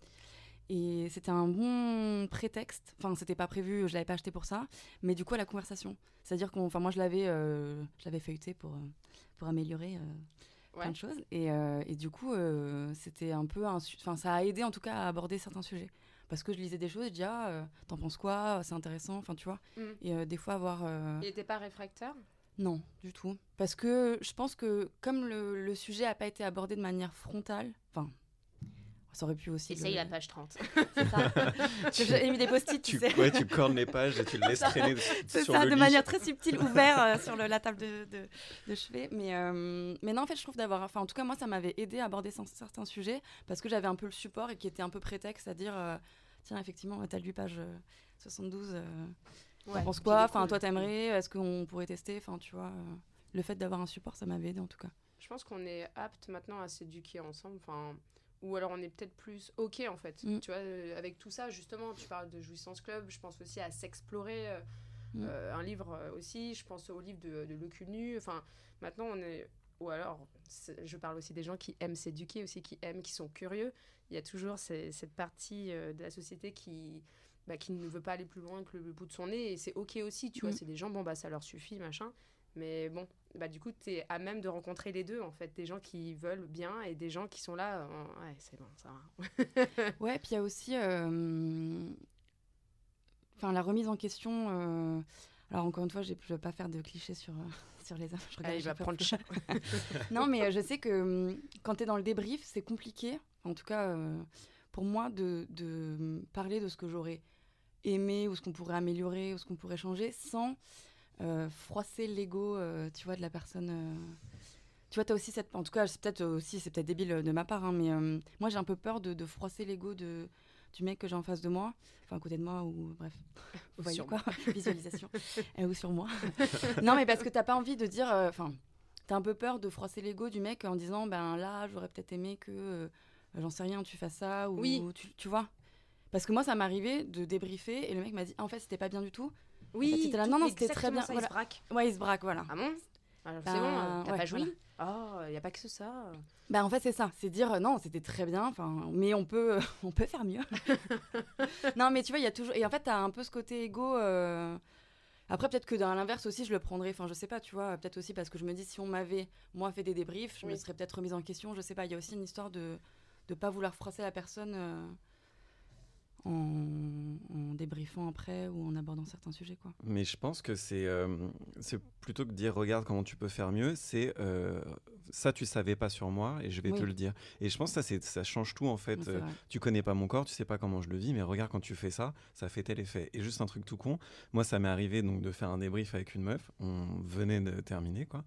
Speaker 4: Et c'était un bon prétexte. Enfin, c'était pas prévu, je l'avais pas acheté pour ça. Mais du coup, à la conversation. C'est-à-dire qu'on, enfin, moi, je l'avais, euh, je l'avais feuilleté pour, euh, pour améliorer euh,
Speaker 2: Ouais.
Speaker 4: plein de choses. Et, euh, et du coup, c'était un peu, enfin, ça a aidé en tout cas à aborder certains sujets. Parce que je lisais des choses, je dis ah, t'en penses quoi? C'est intéressant. Enfin, tu vois.
Speaker 2: Mm.
Speaker 4: Et des fois avoir.
Speaker 2: il était pas réfractaire?
Speaker 4: Non, du tout. Parce que je pense que comme le, le sujet a pas été abordé de manière frontale, enfin, ça aurait pu aussi.
Speaker 2: essaye
Speaker 4: le-
Speaker 2: la page 30
Speaker 4: C'est ça. J'ai mis des post-it, tu
Speaker 5: tu,
Speaker 4: sais.
Speaker 5: ouais, tu cornes les pages et tu le laisses traîner
Speaker 4: C'est
Speaker 5: sur
Speaker 4: ça,
Speaker 5: le
Speaker 4: de
Speaker 5: lit.
Speaker 4: manière très subtile, ouvert euh, sur le- la table de, de, de chevet. Mais, euh, mais non, en fait, je trouve d'avoir. Enfin, en tout cas, moi, ça m'avait aidé à aborder cer- certains sujets parce que j'avais un peu le support et qui était un peu prétexte à dire euh, tiens, effectivement, t'as lu page euh, 72. euh, T'en
Speaker 2: Ouais,
Speaker 4: penses quoi? Enfin, toi, t'aimerais? Est-ce qu'on pourrait tester? Enfin, tu vois, euh, le fait d'avoir un support, ça m'avait aidé en tout cas.
Speaker 2: je pense qu'on est apte maintenant à s'éduquer ensemble enfin ou alors on est peut-être plus ok en fait
Speaker 4: Mm.
Speaker 2: tu vois euh, avec tout ça justement tu parles de jouissance club je pense aussi à s'explorer euh,
Speaker 4: Mm.
Speaker 2: euh, un livre aussi je pense au livre de, de Le cul nu enfin maintenant on est ou alors, je parle aussi des gens qui aiment s'éduquer, aussi qui aiment, qui sont curieux. Il y a toujours cette partie de la société qui, bah, qui ne veut pas aller plus loin que le bout de son nez. Et c'est OK aussi, tu vois. Mm. C'est des gens, bon, bah, ça leur suffit, machin. Mais bon, bah, du coup, tu es à même de rencontrer les deux, en fait. Des gens qui veulent bien et des gens qui sont là, ouais, c'est bon, ça
Speaker 4: va. ouais, puis il y a aussi euh, enfin, la remise en question. Euh, alors, encore une fois, je ne vais pas faire de clichés sur, euh, sur les hommes.
Speaker 2: Je regarde, il va prendre le chat.
Speaker 4: non, mais je sais que hum, quand tu es dans le débrief, c'est compliqué, en tout cas pour moi, de, de parler de ce que j'aurais aimé ou ce qu'on pourrait améliorer ou ce qu'on pourrait changer sans euh, froisser l'ego, euh, tu vois, de la personne. Euh. Tu vois, tu as aussi cette. En tout cas, c'est peut-être aussi, c'est peut-être débile de ma part, hein, mais moi, j'ai un peu peur de, de froisser l'ego de, du mec que j'ai en face de moi, enfin à côté de moi, ou bref, vous voyez quoi, visualisation, ou sur moi. non, mais parce que t'as pas envie de dire. Enfin, tu as un peu peur de froisser l'ego du mec en disant, ben là, j'aurais peut-être aimé que. J'en sais rien, tu fasses ça, ou, oui. tu, tu vois? Parce que moi, ça m'arrivait de débriefer et le mec m'a dit en fait, c'était pas bien du tout.
Speaker 2: Oui,
Speaker 4: là, non, non, c'était très bien.
Speaker 2: Ça, voilà. Il se braque.
Speaker 4: Ouais, il se braque, voilà.
Speaker 2: Ah bon Alors, C'est bon, bah, t'as pas joui Oh, il n'y a pas que ça.
Speaker 4: Bah, en fait, c'est ça. C'est dire, non, c'était très bien, mais on peut, on peut faire mieux. non, mais tu vois, il y a toujours. Et en fait, tu as un peu ce côté égo. Euh, après, peut-être que dans l'inverse aussi, je le prendrais. Enfin, je sais pas, tu vois. Peut-être aussi parce que je me dis, si on m'avait, moi, fait des débriefs, je me serais peut-être remise en question. Je sais pas. Il y a aussi une histoire de ne pas vouloir froisser la personne. Euh, en, débriefant après ou en abordant certains sujets. Quoi.
Speaker 5: Mais je pense que c'est euh, plutôt que dire regarde comment tu peux faire mieux, c'est euh, ça tu savais pas sur moi et je vais te le dire. Et je pense que ça, ça change tout en fait. Euh, tu connais pas mon corps, tu sais pas comment je le vis, mais regarde quand tu fais ça, ça fait tel effet. Et juste un truc tout con, moi ça m'est arrivé donc de faire un débrief avec une meuf, on venait de terminer quoi.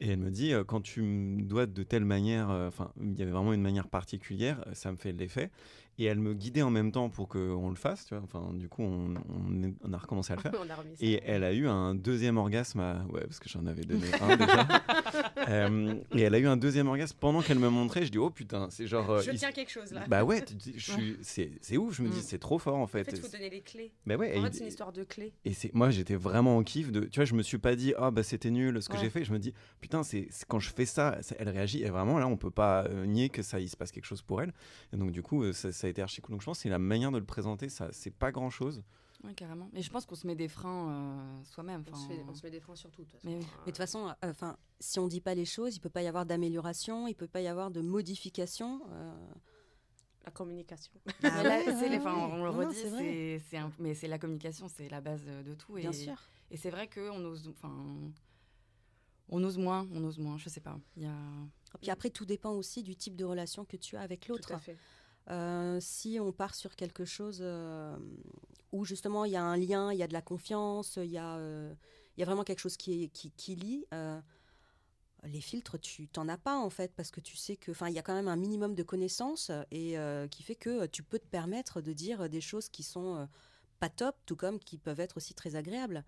Speaker 5: Et elle me dit, quand tu me dois de telle manière, enfin, il y avait vraiment une manière particulière, ça me fait l'effet et elle me guidait en même temps pour qu'on le fasse, tu vois. Enfin, du coup, on, on, a recommencé à le faire. et elle a eu un deuxième orgasme, ouais, parce que j'en avais donné un déjà. Euh, et elle a eu un deuxième orgasme pendant qu'elle me montrait. Je dis, oh putain, c'est genre.
Speaker 2: Euh, je tiens quelque chose là.
Speaker 5: Bah ouais, c'est ouf. Je me dis, mm. c'est trop fort en fait.
Speaker 2: En fait, il faut donner les clés.
Speaker 5: Bah ouais,
Speaker 2: en fait, c'est une histoire de clés.
Speaker 5: Et moi, j'étais vraiment en kiff. De, tu vois, je me suis pas dit, ah bah c'était nul ce que j'ai fait. Je me dis, putain, c'est quand je fais ça, elle réagit. Et vraiment, là, on peut pas euh, nier que ça, il se passe quelque chose pour elle. Et donc, du coup, ça, ça a été archi cool. Donc, je pense la manière de le présenter, ça, c'est pas grand chose.
Speaker 4: Oui, carrément. Mais je pense qu'on se met des freins euh, soi-même.
Speaker 2: On, on, se met des freins sur tout.
Speaker 1: Mais, de toute façon, euh, enfin, si on dit pas les choses, il peut pas y avoir d'amélioration, il peut pas y avoir de modification. Euh.
Speaker 2: La communication.
Speaker 4: Bah on le redit, c'est mais c'est la communication, c'est la base de tout.
Speaker 1: Bien sûr.
Speaker 4: Et c'est vrai qu'on ose, enfin, on ose moins, on ose moins. Je sais pas. Il y a.
Speaker 1: Puis après, tout dépend aussi du type de relation que tu as avec l'autre. Euh, si on part sur quelque chose euh, où justement il y a un lien, il y a de la confiance, il y, a, euh, vraiment quelque chose qui, lie, les filtres, tu t'en as pas en fait, parce que tu sais que, il y a quand même un minimum de connaissances et qui fait que tu peux te permettre de dire des choses qui sont pas top, tout comme qui peuvent être aussi très agréables.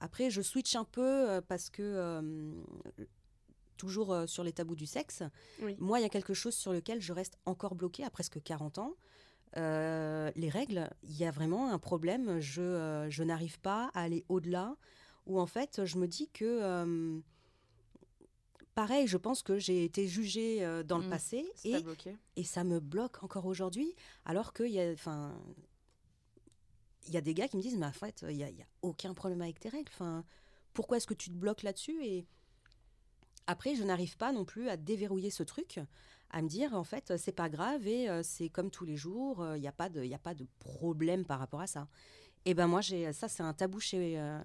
Speaker 1: après, je switch un peu parce que toujours euh, sur les tabous du sexe. Moi, il y a quelque chose sur lequel je reste encore bloquée à presque 40 ans. Euh, les règles, il y a vraiment un problème. Je, euh, je n'arrive pas à aller au-delà. Ou en fait, je me dis que. pareil, je pense que j'ai été jugée dans le mmh. passé et, et ça me bloque encore aujourd'hui. Alors qu'il y a. Enfin, il y a des gars qui me disent, mais en fait, il n'y a, a, aucun problème avec tes règles. Enfin, pourquoi est-ce que tu te bloques là-dessus et, après, je n'arrive pas non plus à déverrouiller ce truc, à me dire en fait c'est pas grave et euh, c'est comme tous les jours, il euh, n'y a pas de il a pas de problème par rapport à ça. Et ben moi j'ai ça c'est un tabou chez, euh,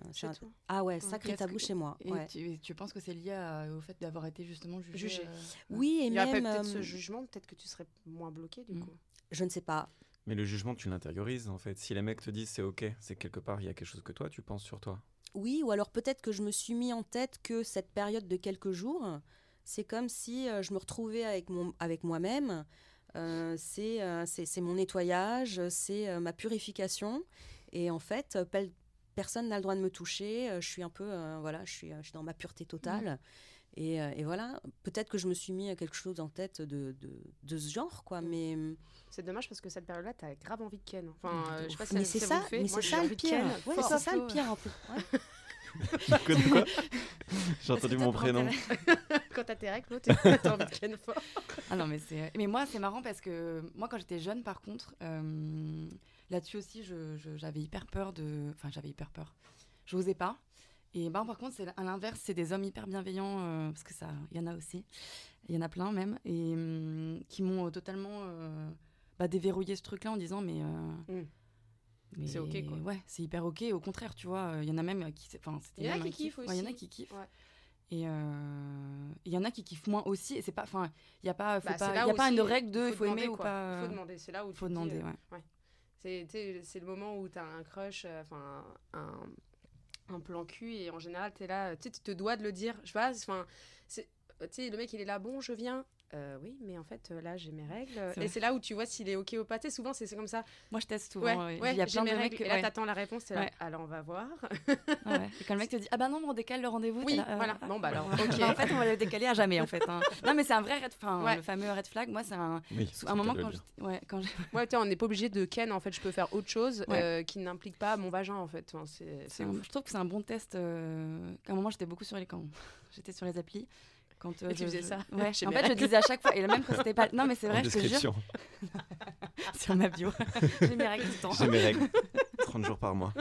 Speaker 1: ah ouais sacré tabou chez moi.
Speaker 4: Et tu, penses que c'est lié au fait d'avoir été justement jugé,
Speaker 1: Oui et
Speaker 2: il
Speaker 1: y même
Speaker 2: peut-être ce jugement peut-être que tu serais moins bloqué du mm. coup.
Speaker 1: Je ne sais pas.
Speaker 5: Mais le jugement tu l'intériorises en fait. Si les mecs te disent c'est ok, c'est quelque part il y a quelque chose que toi tu penses sur toi.
Speaker 1: Oui, ou alors peut-être que je me suis mis en tête que cette période de quelques jours, c'est comme si euh, je me retrouvais avec, avec moi-même. Euh, euh, c'est mon nettoyage, c'est ma purification. Et en fait, personne n'a le droit de me toucher. Je suis un peu, voilà, je suis, je suis dans ma pureté totale. Et, et, voilà, peut-être que je me suis mis quelque chose en tête de, de, de ce genre, quoi. Mais
Speaker 2: c'est dommage parce que cette période-là, t'as grave envie de Ken. Enfin,
Speaker 1: je sais pas si mais c'est ça, mais c'est ça le pire. c'est ça le pire en fait.
Speaker 5: De quoi J'ai entendu mon prénom.
Speaker 2: quand t'as tes règles, l'autre, t'as envie de ken fort.
Speaker 4: Ah non, mais c'est. Mais moi, c'est marrant parce que moi, quand j'étais jeune, par contre, euh, là-dessus aussi, je- je- j'avais hyper peur de. Enfin, j'avais hyper peur. Je n'osais pas. Et bah, par contre, c'est à l'inverse, c'est des hommes hyper bienveillants, euh, parce que ça, il y en a aussi. Il y en a plein même, et hum, qui m'ont euh, totalement euh, bah, déverrouillé ce truc-là en disant, mais.
Speaker 2: Mm.
Speaker 4: mais
Speaker 2: C'est ok, quoi.
Speaker 4: Ouais, c'est hyper ok. Au contraire, tu vois, il y en a même qui. Enfin, c'était
Speaker 2: Il y en a qui kiffent
Speaker 4: Ouais, Il y en a
Speaker 2: aussi.
Speaker 4: qui kiffent.
Speaker 2: Ouais.
Speaker 4: Et euh, il y en a qui kiffent moins aussi. Et c'est pas. Enfin, il y a pas.
Speaker 2: Bah,
Speaker 4: pas. y a pas
Speaker 2: aussi,
Speaker 4: une règle de. Il faut aimer ou pas.
Speaker 2: Il faut demander, c'est là où
Speaker 4: faut
Speaker 2: tu dis,
Speaker 4: demander,
Speaker 2: euh,
Speaker 4: ouais.
Speaker 2: C'est le moment où t'as un crush, enfin un, un plan cul, et en général, t'es là, tu tu te dois de le dire. Je sais pas, enfin, tu le mec il est là, bon, je viens. Euh, oui, mais en fait, euh, là, j'ai mes règles. Et c'est là où tu vois s'il est OK ou pas. Tu sais, souvent, c'est comme ça.
Speaker 4: Moi, je teste souvent. ouais.
Speaker 2: ouais,
Speaker 4: il y a plein de mecs.
Speaker 2: règles. Et là,
Speaker 4: ouais.
Speaker 2: t'attends la réponse, là.
Speaker 4: Ouais.
Speaker 2: Alors, on va voir.
Speaker 4: Ouais. Et quand le mec te dit Ah bah non, on décale le rendez-vous.
Speaker 2: Oui,
Speaker 4: là, euh,
Speaker 2: voilà.
Speaker 4: ah,
Speaker 2: Bon, bah alors, ok.
Speaker 4: Bah, en fait, on va le décaler à jamais, en fait. hein. Non, mais c'est un vrai red
Speaker 2: Ouais.
Speaker 4: Le fameux red flag, moi, c'est un.
Speaker 5: Oui,
Speaker 4: Un moment, quand ouais, quand
Speaker 2: on n'est pas obligé de ken. En fait, je peux faire autre chose
Speaker 4: Ouais.
Speaker 2: euh, qui n'implique pas mon vagin, en fait. Enfin, c'est.
Speaker 4: Je trouve que c'est un bon test. euh, qu'à un moment, j'étais beaucoup sur les. Quand j'étais sur les applis. Quand, euh,
Speaker 2: Et tu
Speaker 4: je-
Speaker 2: faisais
Speaker 4: je-
Speaker 2: ça
Speaker 4: Ouais, en fait, je
Speaker 2: règles.
Speaker 4: disais à chaque fois. Et même quand c'était pas. Non, mais c'est
Speaker 5: En
Speaker 4: vrai, je te jure,
Speaker 5: description.
Speaker 4: sur ma bio. J'ai mes règles tout le temps.
Speaker 5: J'ai mes règles. 30 jours par mois.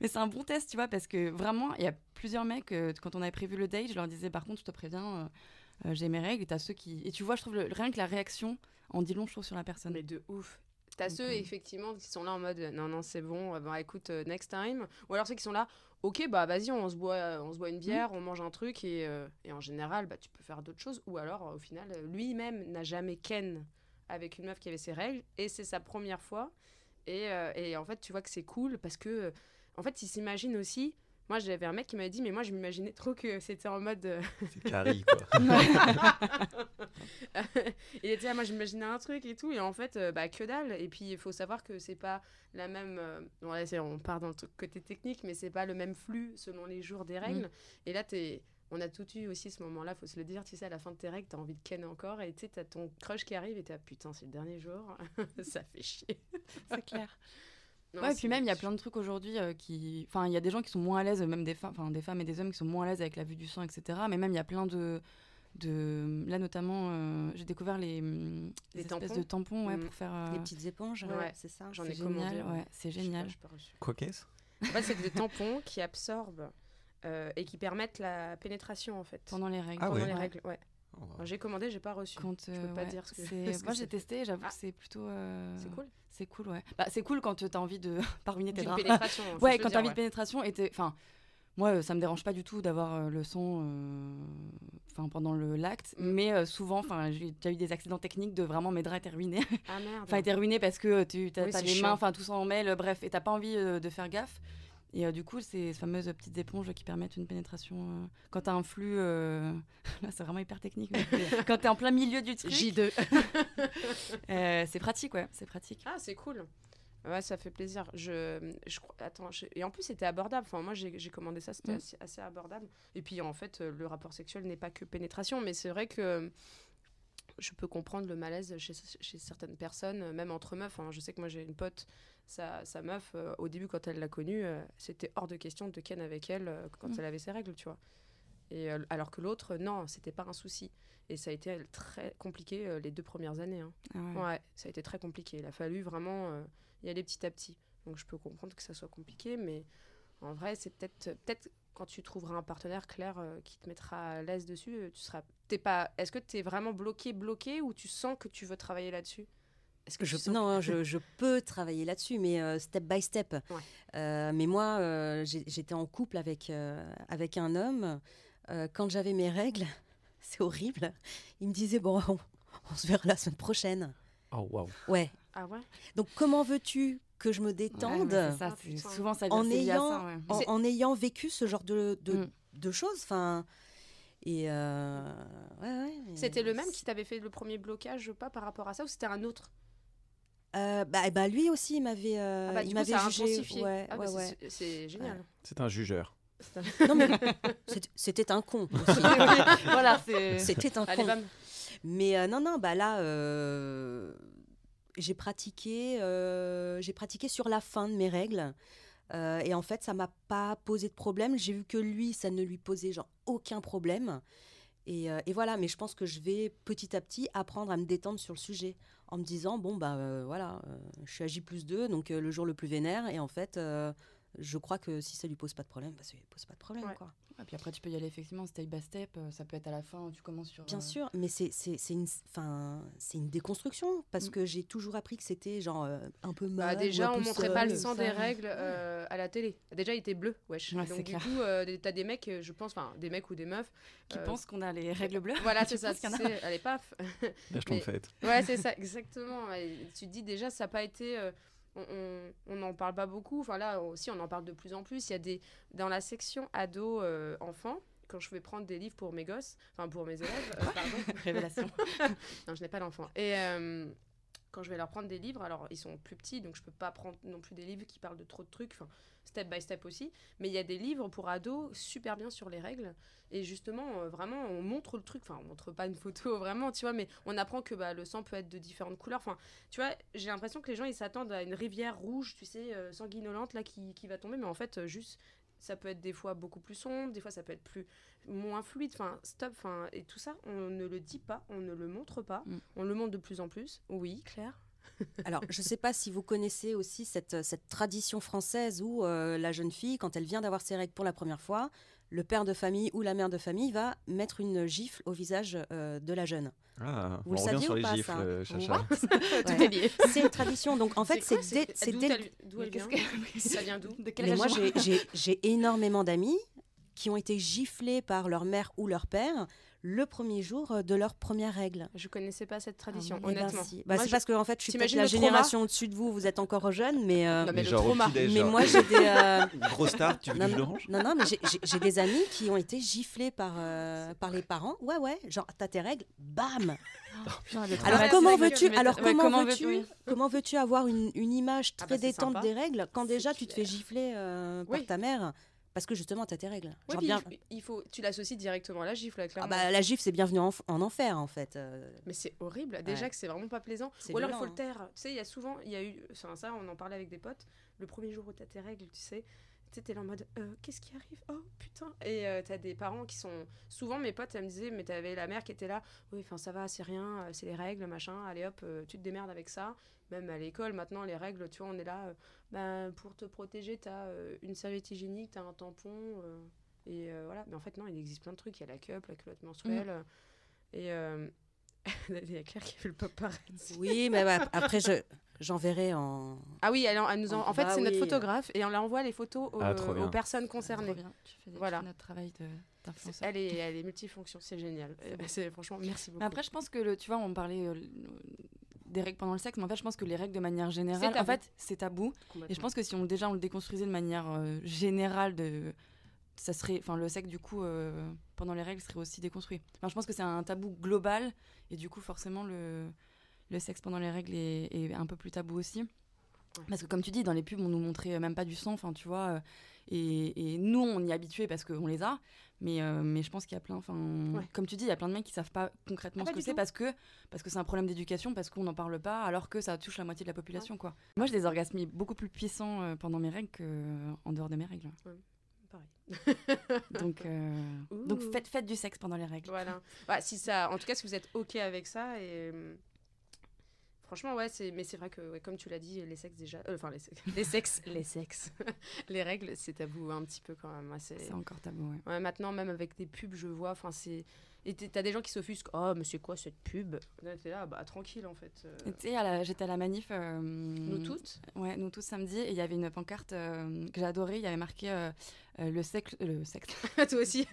Speaker 4: Mais c'est un bon test, tu vois, parce que vraiment, il y a plusieurs mecs, euh, quand on avait prévu le date, je leur disais, par contre, je te préviens, euh, euh, j'ai mes règles, et t'as ceux qui... Et tu vois, je trouve, le- rien que la réaction en dit long, je trouve, sur la personne.
Speaker 2: Mais de ouf. T'as ceux, effectivement, qui sont là en mode non, non, c'est bon, euh, bah écoute, euh, next time. Ou alors ceux qui sont là, ok, bah vas-y, on se boit, euh, on se boit une bière, on mange un truc, et, euh, et en général, bah tu peux faire d'autres choses. Ou alors, au final, lui-même n'a jamais ken avec une meuf qui avait ses règles, et c'est sa première fois. Et, euh, et en fait, tu vois que c'est cool parce que, en fait, il s'imagine aussi. Moi, j'avais un mec qui m'avait dit, mais moi, je m'imaginais trop que c'était en mode. euh,
Speaker 5: C'est Carrie, quoi.
Speaker 2: il était là, moi j'imaginais un truc et tout, et en fait, euh, bah que dalle. Et puis il faut savoir que c'est pas la même. euh, bon, là, c'est- on part dans le truc côté technique, mais c'est pas le même flux selon les jours des règles. Et là, t'es. On a tout eu aussi ce moment-là, faut se le dire, tu sais, à la fin de tes règles, t'as envie de ken encore, et tu sais, t'as ton crush qui arrive, et t'as putain, c'est le dernier jour, ça fait chier.
Speaker 4: c'est clair.
Speaker 2: Non,
Speaker 4: ouais, puis même, il y a plein de trucs aujourd'hui euh, qui. Enfin, il y a des gens qui sont moins à l'aise, même des, femmes enfin, des femmes et des hommes qui sont moins à l'aise avec la vue du sang, etc. Mais même, il y a plein de. de... Là, notamment, euh, j'ai découvert les, hum,
Speaker 2: Les
Speaker 4: les espèces
Speaker 2: tampons
Speaker 4: de tampons ouais,
Speaker 2: Mm.
Speaker 4: pour faire. euh,
Speaker 1: Les petites éponges,
Speaker 2: Ouais.
Speaker 1: ouais, c'est ça.
Speaker 2: J'en
Speaker 4: c'est
Speaker 2: ai commandé.
Speaker 4: génial, ouais, c'est génial.
Speaker 2: pas.
Speaker 5: Quoi qu'est-ce?
Speaker 2: En fait, c'est des tampons qui absorbent euh, et qui permettent la pénétration, en fait.
Speaker 4: Pendant les règles.
Speaker 5: Ah
Speaker 2: Pendant
Speaker 5: ouais.
Speaker 2: les règles, ouais.
Speaker 5: Oh, wow.
Speaker 2: Alors, J'ai commandé, j'ai pas reçu.
Speaker 4: Quand,
Speaker 2: Je peux
Speaker 4: euh,
Speaker 2: pas
Speaker 4: ouais,
Speaker 2: dire ce que-
Speaker 4: c'est-
Speaker 2: ce que
Speaker 4: Moi, j'ai testé, j'avoue
Speaker 2: Ah.
Speaker 4: que c'est plutôt. euh,
Speaker 2: C'est cool.
Speaker 4: C'est cool, ouais. Bah, c'est cool quand tu as envie de pas ruiner tes draps.
Speaker 2: pénétration.
Speaker 4: Ouais, quand
Speaker 2: dire,
Speaker 4: t'as envie de pénétration et Enfin, moi, euh, ça me dérange pas du tout d'avoir euh, le son euh, enfin, pendant le l'acte,
Speaker 2: Mm.
Speaker 4: mais euh, souvent, enfin, j'ai déjà eu des accidents techniques de vraiment mes draps étaient ruinés.
Speaker 2: Ah merde.
Speaker 4: enfin, étaient ruinés parce que tu as,
Speaker 2: Oui,
Speaker 4: les
Speaker 2: chiant.
Speaker 4: mains, enfin, tout s'en mêle, euh, bref, et t'as pas envie euh, de faire gaffe. Et euh, du coup, ces fameuses petites éponges qui permettent une pénétration. euh, quand t'as un flux, euh, là, c'est vraiment hyper technique. mais quand t'es en plein milieu du truc,
Speaker 2: J2.
Speaker 4: euh, c'est pratique, ouais, c'est pratique.
Speaker 2: Ah, c'est cool. Ouais, ça fait plaisir. Je, je. Attends, je- et en plus, c'était abordable. Enfin, moi, j'ai j'ai commandé ça, c'était
Speaker 4: Mm.
Speaker 2: assez, assez abordable. Et puis, en fait, le rapport sexuel n'est pas que pénétration, mais c'est vrai que je peux comprendre le malaise chez, chez certaines personnes, même entre meufs. hein. Je sais que moi, j'ai une pote, sa, sa meuf, euh, au début, quand elle l'a connue, euh, c'était hors de question de ken avec elle euh, quand
Speaker 4: Mm.
Speaker 2: elle avait ses règles, tu vois. Et, alors que l'autre, non, c'était pas un souci. Et ça a été euh, très compliqué les deux premières années. hein.
Speaker 4: Ah ouais.
Speaker 2: Ouais, ça a été très compliqué. Il a fallu vraiment y aller petit à petit. Donc je peux comprendre que ça soit compliqué, mais en vrai, c'est peut-être peut-être quand tu trouveras un partenaire clair qui te mettra à l'aise dessus, tu seras. T'es pas. Est-ce que tu es vraiment bloqué, bloqué, ou tu sens que tu veux travailler là-dessus? Est-ce que
Speaker 1: Je,
Speaker 2: tu sens-
Speaker 1: non, je, je peux travailler là-dessus, mais euh, step by step.
Speaker 2: Ouais.
Speaker 1: Euh, mais moi, euh, j'étais en couple avec, euh, avec un homme. Euh, quand j'avais mes règles, c'est horrible. Il me disait Bon, on, on se verra la semaine prochaine.
Speaker 5: Oh, waouh.
Speaker 1: Ouais.
Speaker 2: Ah ouais?
Speaker 1: Donc, comment veux-tu que je me
Speaker 4: Ouais,
Speaker 1: détende
Speaker 4: c'est ça,
Speaker 2: Ah,
Speaker 4: souvent ça
Speaker 1: en ayant,
Speaker 4: ça, ouais.
Speaker 1: en, ayant vécu ce genre de, de,
Speaker 4: Mm.
Speaker 1: de choses enfin, Et euh, ouais, ouais, mais
Speaker 2: C'était le même qui t'avait fait le premier blocage, pas par rapport à ça, ou c'était un autre?
Speaker 1: Euh, bah, bah, lui aussi, il m'avait, euh,
Speaker 2: Ah bah,
Speaker 1: il m'avait jugé. Ouais,
Speaker 2: Ah bah,
Speaker 1: ouais,
Speaker 2: c'est-
Speaker 1: ouais.
Speaker 2: c'est- C'est génial.
Speaker 5: C'est un jugeur.
Speaker 1: Non, mais c'était un con aussi.
Speaker 4: voilà, c'est.
Speaker 1: C'était un
Speaker 2: Allez,
Speaker 1: con.
Speaker 2: bam.
Speaker 1: Mais euh, non, non, bah là, euh, j'ai pratiqué, euh, j'ai pratiqué sur la fin de mes règles. Euh, et en fait, ça m'a pas posé de problème. J'ai vu que lui, ça ne lui posait genre aucun problème. Et, euh, et voilà, mais je pense que je vais petit à petit apprendre à me détendre sur le sujet en me disant bon bah euh, voilà, euh, je suis à J plus 2, donc le jour le plus vénère, et en fait, je crois que si ça lui pose pas de problème, bah, ça lui pose pas de problème
Speaker 2: Ouais.
Speaker 1: quoi.
Speaker 4: Et puis après, tu peux y aller effectivement step by step. euh, Ça peut être à la fin, tu commences sur.
Speaker 1: Bien
Speaker 4: euh,
Speaker 1: sûr, mais c'est une enfin c'est une déconstruction parce
Speaker 4: Mm.
Speaker 1: que j'ai toujours appris que c'était genre euh, un peu
Speaker 2: Bah,
Speaker 1: mal.
Speaker 2: déjà, on montrait pas le sang des règles euh, à la télé. Déjà, il était bleu, wesh.
Speaker 4: Ouais,
Speaker 2: Donc,
Speaker 4: c'est
Speaker 2: du
Speaker 4: clair.
Speaker 2: coup, euh, t'as des mecs, je pense, enfin, des mecs ou des meufs.
Speaker 4: Qui
Speaker 2: euh,
Speaker 4: pensent qu'on a les règles bleues.
Speaker 2: Voilà, c'est ça. Allez, paf.
Speaker 5: Lâche ton fait.
Speaker 2: Ouais, c'est ça, exactement. Et tu te dis déjà, ça n'a pas été. Euh, on- n'en parle pas beaucoup. Enfin, là aussi, on en parle de plus en plus. Il y a des. Dans la section ado-enfants, quand je vais prendre des livres pour mes gosses, enfin pour mes élèves, euh, pardon.
Speaker 4: Révélation.
Speaker 2: non, je n'ai pas d'enfant. Et euh, quand je vais leur prendre des livres, alors ils sont plus petits, donc je peux pas prendre non plus des livres qui parlent de trop de trucs, step by step aussi. Mais il y a des livres pour ados super bien sur les règles. Et justement, euh, vraiment, on montre le truc. Enfin, on montre pas une photo vraiment, tu vois, mais on apprend que bah, le sang peut être de différentes couleurs. Enfin, tu vois, j'ai l'impression que les gens ils s'attendent à une rivière rouge, tu sais, euh, sanguinolente là qui, qui va tomber, mais en fait, euh, juste ça peut être des fois beaucoup plus sombre, des fois ça peut être plus moins fluide, enfin stop, enfin et tout ça, on ne le dit pas, on ne le montre pas,
Speaker 4: Mm.
Speaker 2: on le montre de plus en plus. Oui, Claire?
Speaker 1: Alors, je ne sais pas si vous connaissez aussi cette, cette tradition française où euh, la jeune fille, quand elle vient d'avoir ses règles pour la première fois, le père de famille ou la mère de famille va mettre une gifle au visage euh, de la jeune.
Speaker 5: Ah,
Speaker 1: Vous
Speaker 5: on
Speaker 1: le
Speaker 5: revient
Speaker 1: saviez
Speaker 5: sur
Speaker 1: ou
Speaker 5: les
Speaker 1: pas,
Speaker 5: gifles,
Speaker 1: ça
Speaker 5: euh, Chacha.
Speaker 1: Ouais.
Speaker 2: est lié.
Speaker 1: C'est une tradition. Donc, en fait, c'est dès- c'est
Speaker 2: d'où elle vient
Speaker 4: que-
Speaker 2: Ça vient d'où
Speaker 4: De quelle
Speaker 1: Mais moi,
Speaker 4: région
Speaker 1: j'ai- j'ai j'ai énormément d'amis qui ont été giflés par leur mère ou leur père le premier jour euh, de leur première règle.
Speaker 2: Je connaissais pas cette tradition,
Speaker 1: Eh ben,
Speaker 2: honnêtement.
Speaker 1: si. Bah, c'est
Speaker 2: je-
Speaker 1: parce que en fait, je suis peut-être la génération au-dessus de vous. Vous êtes encore jeune, mais euh,
Speaker 2: Non, mais
Speaker 5: Mais
Speaker 2: le
Speaker 5: genre
Speaker 1: mais moi j'ai des euh,
Speaker 5: Gros star, tu veux
Speaker 1: non, non, non, non, mais j'ai- j'ai j'ai des amis qui ont été giflés par euh, par les parents. Ouais, ouais. Genre, t'as tes règles, bam.
Speaker 4: Le
Speaker 1: Alors comment veux-tu alors
Speaker 4: Ouais,
Speaker 1: comment,
Speaker 4: comment
Speaker 1: veux-tu comment veux-tu avoir une, une image
Speaker 2: Ah
Speaker 1: très
Speaker 2: bah,
Speaker 1: détente
Speaker 2: sympa.
Speaker 1: des règles quand
Speaker 2: C'est
Speaker 1: déjà tu te fais gifler euh, par ta mère? Parce que justement t'as tes règles.
Speaker 2: Ouais,
Speaker 1: bien-
Speaker 2: il, faut, tu l'associes directement à la gifle, là,
Speaker 1: Ah
Speaker 2: clairement.
Speaker 1: bah, la gifle c'est bienvenu en, en enfer en fait. euh.
Speaker 2: Mais c'est horrible. Déjà
Speaker 1: Ouais.
Speaker 2: que c'est vraiment pas plaisant. Ou alors il faut le
Speaker 1: hein.
Speaker 2: taire. Tu sais, il y a souvent, il y a eu, enfin, ça, on en parlait avec des potes. Le premier jour où t'as tes règles, tu sais, tu t'es là en mode, Euh, qu'est-ce qui arrive? Oh putain. Et euh, t'as des parents qui sont, souvent mes potes, elles me disaient, mais t'avais la mère qui était là. Oui, enfin ça va, c'est rien, euh, c'est les règles, machin. Allez hop, euh, tu te démerdes avec ça. Même à l'école, maintenant, les règles, tu vois, on est là. Ben, pour te protéger, t'as euh, une serviette hygiénique, t'as un tampon. euh, et euh, voilà. Mais en fait, non, il existe plein de trucs. Il y a la cup, la culotte menstruelle. euh, et euh, il y a Claire qui fait le paparazzi.
Speaker 1: Oui, mais bah, après je j'enverrai en.
Speaker 2: Ah oui, elle, en- elle nous en, en fait,
Speaker 1: bah
Speaker 2: c'est notre photographe et on leur envoie les photos aux,
Speaker 5: Ah,
Speaker 2: aux personnes
Speaker 4: Trop
Speaker 2: concernées.
Speaker 4: bien. Tu fais, tu
Speaker 2: Voilà.
Speaker 4: fais notre travail de- d'influenceur.
Speaker 2: Elle est, elle est multifonction, c'est génial.
Speaker 4: C'est bon.
Speaker 2: C'est franchement, merci beaucoup.
Speaker 4: Mais après, je pense que, le, tu vois, on parlait euh, des règles pendant le sexe, mais en fait, je pense que les règles de manière générale, en fait, c'est tabou. Et je pense que si on déjà on le déconstruisait de manière euh, générale, de, ça serait, enfin, le sexe du coup euh, pendant les règles serait aussi déconstruit. Enfin, je pense que c'est un tabou global et du coup forcément le, le sexe pendant les règles est, est un peu plus tabou aussi. Parce que comme tu dis, dans les pubs, on nous montrait même pas du sang, enfin tu vois, euh, et, et nous on y est habitués parce qu'on les a, mais, euh, mais je pense qu'il y a plein, enfin,
Speaker 2: Ouais.
Speaker 4: comme tu dis, il y a plein de mecs qui savent pas concrètement
Speaker 2: Ah,
Speaker 4: ce
Speaker 2: pas
Speaker 4: que c'est parce que parce que c'est un problème d'éducation, parce qu'on n'en parle pas, alors que ça touche la moitié de la population, quoi. Moi, j'ai des orgasmes beaucoup plus puissants euh, pendant mes règles qu'en dehors de mes règles. Donc, euh, donc faites, faites du sexe pendant les règles.
Speaker 2: Voilà. Bah, si ça, en tout cas, si vous êtes ok avec ça et franchement, ouais, c'est, mais c'est vrai que, ouais, comme tu l'as dit, les sexes déjà, euh, enfin les, sexes, les sexes, les sexes, les règles, c'est tabou un petit peu quand même. Ouais, c'est...
Speaker 4: C'est encore tabou, ouais.
Speaker 2: Ouais, maintenant, même avec des pubs, je vois, enfin c'est, et t'as des gens qui s'offusquent. Oh, mais c'est quoi cette pub? T'es là, bah tranquille en fait. euh,
Speaker 4: Et Tu sais, à la- j'étais à la manif. euh,
Speaker 2: nous toutes?
Speaker 4: Ouais, nous tous samedi, et il y avait une pancarte euh, que j'ai adorée. Il y avait marqué euh, euh, le sexe. Le sexe.
Speaker 2: Toi aussi.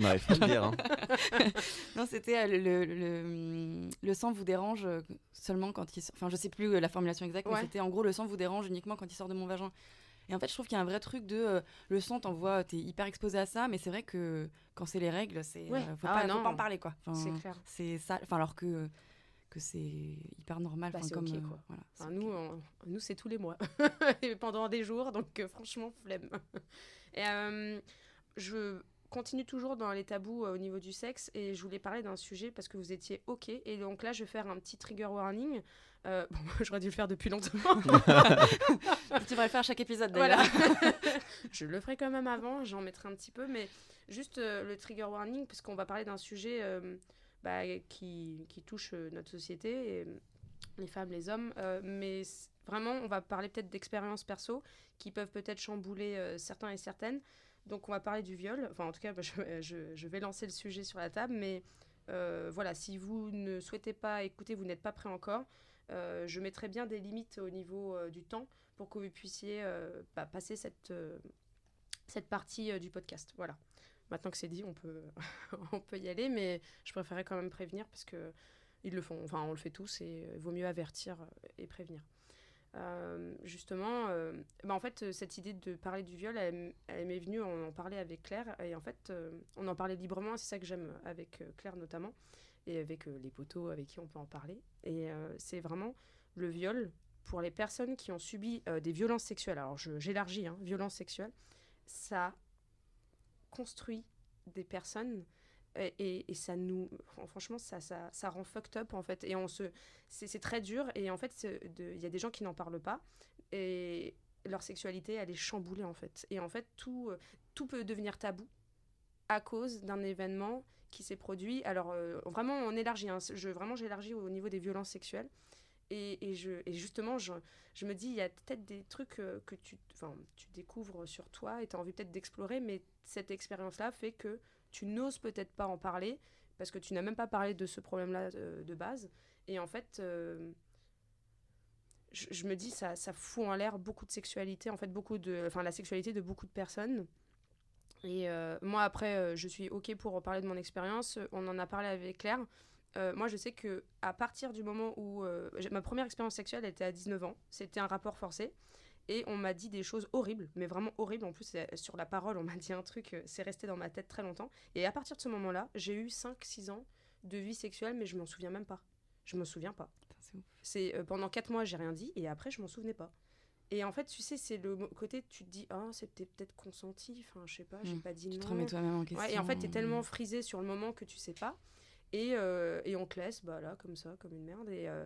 Speaker 5: Pas à le dire. hein.
Speaker 4: non, c'était euh, le, le, le, le sang vous dérange seulement quand il sort. Enfin, je sais plus la formulation exacte,
Speaker 2: Ouais.
Speaker 4: mais c'était en gros le sang vous dérange uniquement quand il sort de mon vagin. Et en fait, je trouve qu'il y a un vrai truc de euh, le sang, t'envoies, t'es hyper exposé à ça, mais c'est vrai que quand c'est les règles, c'est
Speaker 2: Ouais.
Speaker 4: euh, faut,
Speaker 2: Ah
Speaker 4: faut pas en parler quoi. Enfin,
Speaker 2: C'est clair.
Speaker 4: c'est ça. Enfin, alors que que c'est hyper normal.
Speaker 2: Bah,
Speaker 4: comme euh,
Speaker 2: quoi.
Speaker 4: voilà,
Speaker 2: Enfin, nous,
Speaker 4: ok.
Speaker 2: on- nous c'est tous les mois. Et pendant des jours, donc euh, franchement, flemme. Et je continue toujours dans les tabous euh, au niveau du sexe et je voulais parler d'un sujet parce que vous étiez OK. Et donc là, je vais faire un petit trigger warning. Euh, bon, j'aurais dû le faire depuis longtemps.
Speaker 4: tu devrais le faire chaque épisode d'ailleurs.
Speaker 2: Voilà. je le ferai quand même avant, j'en mettrai un petit peu, mais juste euh, le trigger warning, parce qu'on va parler d'un sujet euh, bah, qui, qui, touche notre société, et, les femmes, les hommes, mais vraiment, on va parler peut-être d'expériences perso qui peuvent peut-être chambouler certains et certaines. Donc on va parler du viol, enfin en tout cas, bah, je, je, je, vais lancer le sujet sur la table, mais voilà, si vous ne souhaitez pas écouter, vous n'êtes pas prêt encore, euh, je mettrai bien des limites au niveau euh, du temps pour que vous puissiez euh, bah, passer cette, cette partie du podcast. Voilà. Maintenant que c'est dit, on peut, on peut y aller, mais je préférais quand même prévenir parce que ils le font, enfin on le fait tous et il vaut mieux avertir et prévenir. justement, bah en fait, cette idée de parler du viol, elle, elle m'est venue, on en parlait avec Claire, et en fait, on en parlait librement, c'est ça que j'aime avec Claire notamment et avec euh, les poteaux avec qui on peut en parler. Et euh, c'est vraiment le viol pour les personnes qui ont subi euh, des violences sexuelles. Alors j'élargis, hein, violences sexuelles, ça construit des personnes et, ça nous franchement ça, ça, ça, rend fucked up en fait. Et on se c'est très dur. Et en fait il y a des gens qui n'en parlent pas. Et leur sexualité elle est chamboulée en fait. Et en fait tout tout peut devenir tabou à cause d'un événement qui s'est produit. Alors, euh, vraiment, on élargit. Hein. Vraiment, j'élargis au niveau des violences sexuelles. Et, justement, je, me dis, il y a peut-être des trucs euh, que tu, découvres sur toi et tu as envie peut-être d'explorer, mais cette expérience-là fait que tu n'oses peut-être pas en parler parce que tu n'as même pas parlé de ce problème-là euh, de, base. Et en fait, je, me dis, ça, ça fout en l'air beaucoup de sexualité, en fait, beaucoup de, la sexualité de beaucoup de personnes. Et euh, moi, après, euh, je suis OK pour parler de mon expérience. On en a parlé avec Claire. Euh, moi, je sais que à partir du moment où ma première expérience sexuelle était à 19 ans, c'était un rapport forcé. Et on m'a dit des choses horribles, mais vraiment horribles. En plus, sur la parole, on m'a dit un truc, c'est resté dans ma tête très longtemps. Et à partir de ce moment-là, j'ai eu 5-6 ans de vie sexuelle, mais je m'en souviens même pas. Je me souviens pas. C'est pendant 4 mois, j'ai rien dit, et après, je m'en souvenais pas. Et en fait, tu sais, c'est le côté, tu te dis, oh, c'était peut-être consenti, enfin, je sais pas, j'ai hmm. pas dit non.
Speaker 4: Tu te remets toi-même en question.
Speaker 2: et en fait, tu es tellement frisé sur le moment que tu sais pas. Et, euh, et on te laisse, bah là, comme ça, comme une merde. Et euh,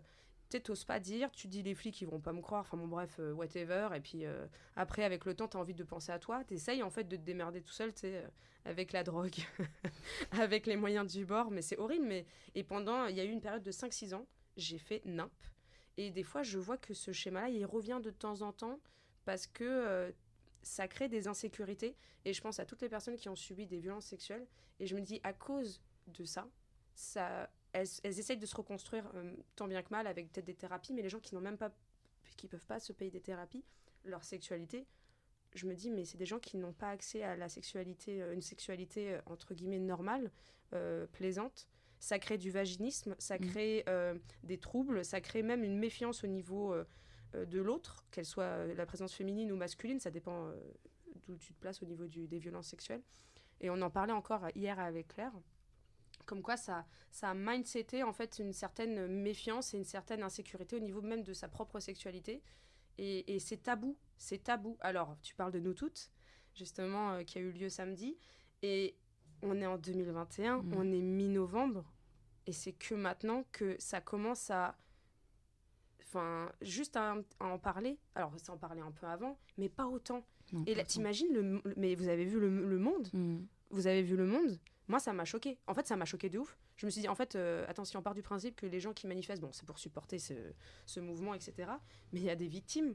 Speaker 2: tu t'oses pas dire, tu dis les flics, ils vont pas me croire, enfin, bon, bref, euh, whatever. Et puis après, avec le temps, tu as envie de penser à toi. Tu essayes, en fait, de te démerder tout seul, tu sais, avec la drogue, avec les moyens du bord. Mais c'est horrible. Mais... Et pendant, il y a eu une période de 5-6 ans, j'ai fait nimp et des fois, je vois que ce schéma-là, il revient de temps en temps parce que euh, ça crée des insécurités. Et je pense à toutes les personnes qui ont subi des violences sexuelles. Et je me dis, à cause de ça, ça elles, essayent de se reconstruire euh, tant bien que mal avec peut-être des thérapies, mais les gens qui n'ont même pas, qui peuvent pas se payer des thérapies, leur sexualité, je me dis, mais c'est des gens qui n'ont pas accès à la sexualité, euh, une sexualité entre guillemets normale, plaisante ça crée du vaginisme, ça mm. crée euh, des troubles, ça crée même une méfiance au niveau euh, euh, de l'autre, qu'elle soit la présence féminine ou masculine, ça dépend d'où tu te places au niveau du, des violences sexuelles. Et on en parlait encore hier avec Claire, comme quoi ça, ça a mindseté en fait une certaine méfiance et une certaine insécurité au niveau même de sa propre sexualité. Et, et c'est tabou, c'est tabou. Alors, tu parles de nous toutes, justement, qui a eu lieu samedi. Et on est en 2021, mm. on est mi-novembre, et c'est que maintenant que ça commence à. Enfin, juste à, en parler. Alors, c'est en parler un peu avant, mais pas autant. et là, t'imagines, le, mais vous avez vu le, monde? Mm. Vous avez vu le monde? Moi, ça m'a choqué. En fait, ça m'a choqué de ouf. Je me suis dit, en fait, euh, attention, on part du principe que les gens qui manifestent, bon, c'est pour supporter ce, ce mouvement, etc. Mais il y a des victimes.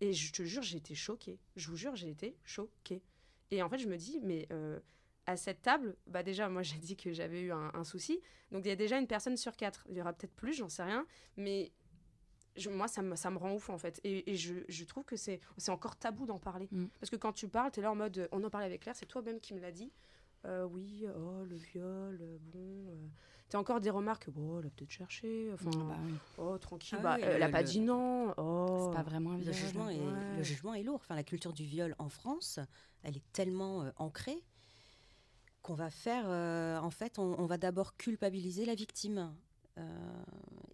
Speaker 2: Et je te jure, j'ai été choquée. Je vous jure, j'ai été choquée. Et en fait, je me dis, mais. Euh, à cette table, bah déjà, moi j'ai dit que j'avais eu un, souci. Donc il y a déjà une personne sur quatre. Il y aura peut-être plus, j'en sais rien. Mais moi, ça me, ça me rend ouf en fait. Et, je, je, trouve que c'est encore tabou d'en parler. Mm. Parce que quand tu parles, tu es là en mode on en parlait avec Claire, c'est toi-même qui me l'a dit. Euh, oui, oh, le viol, euh, bon. Euh, tu as encore des remarques, oh, elle a peut-être cherché. Enfin, ah bah oh, tranquille, ah bah, elle a pas dit non. Oh.
Speaker 4: C'est pas vraiment un
Speaker 1: viol. Le jugement, est, le jugement est lourd. Enfin, la culture du viol en France, elle est tellement ancrée qu'on va faire, euh, en fait, on, va d'abord culpabiliser la victime. Euh,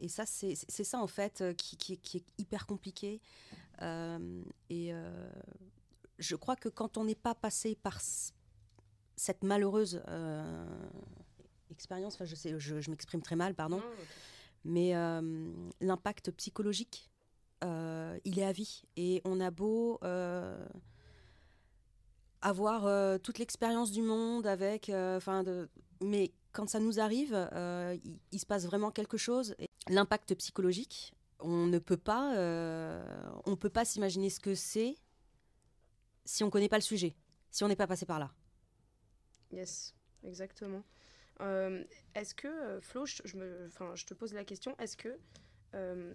Speaker 1: et ça, c'est ça, en fait, euh, qui, est hyper compliqué. et je crois que quand on n'est pas passé par cette malheureuse expérience, enfin, je, sais, je, m'exprime très mal, pardon. Mais l'impact psychologique, il est à vie. Et on a beau avoir toute l'expérience du monde avec, enfin, mais quand ça nous arrive, il, il, se passe vraiment quelque chose. L'impact psychologique, on ne peut pas, on peut pas s'imaginer ce que c'est si on connaît pas le sujet, si on n'est pas passé par là.
Speaker 2: Yes, exactement. Euh, est-ce que, euh, Flo, je, me, je te pose la question, est-ce que euh,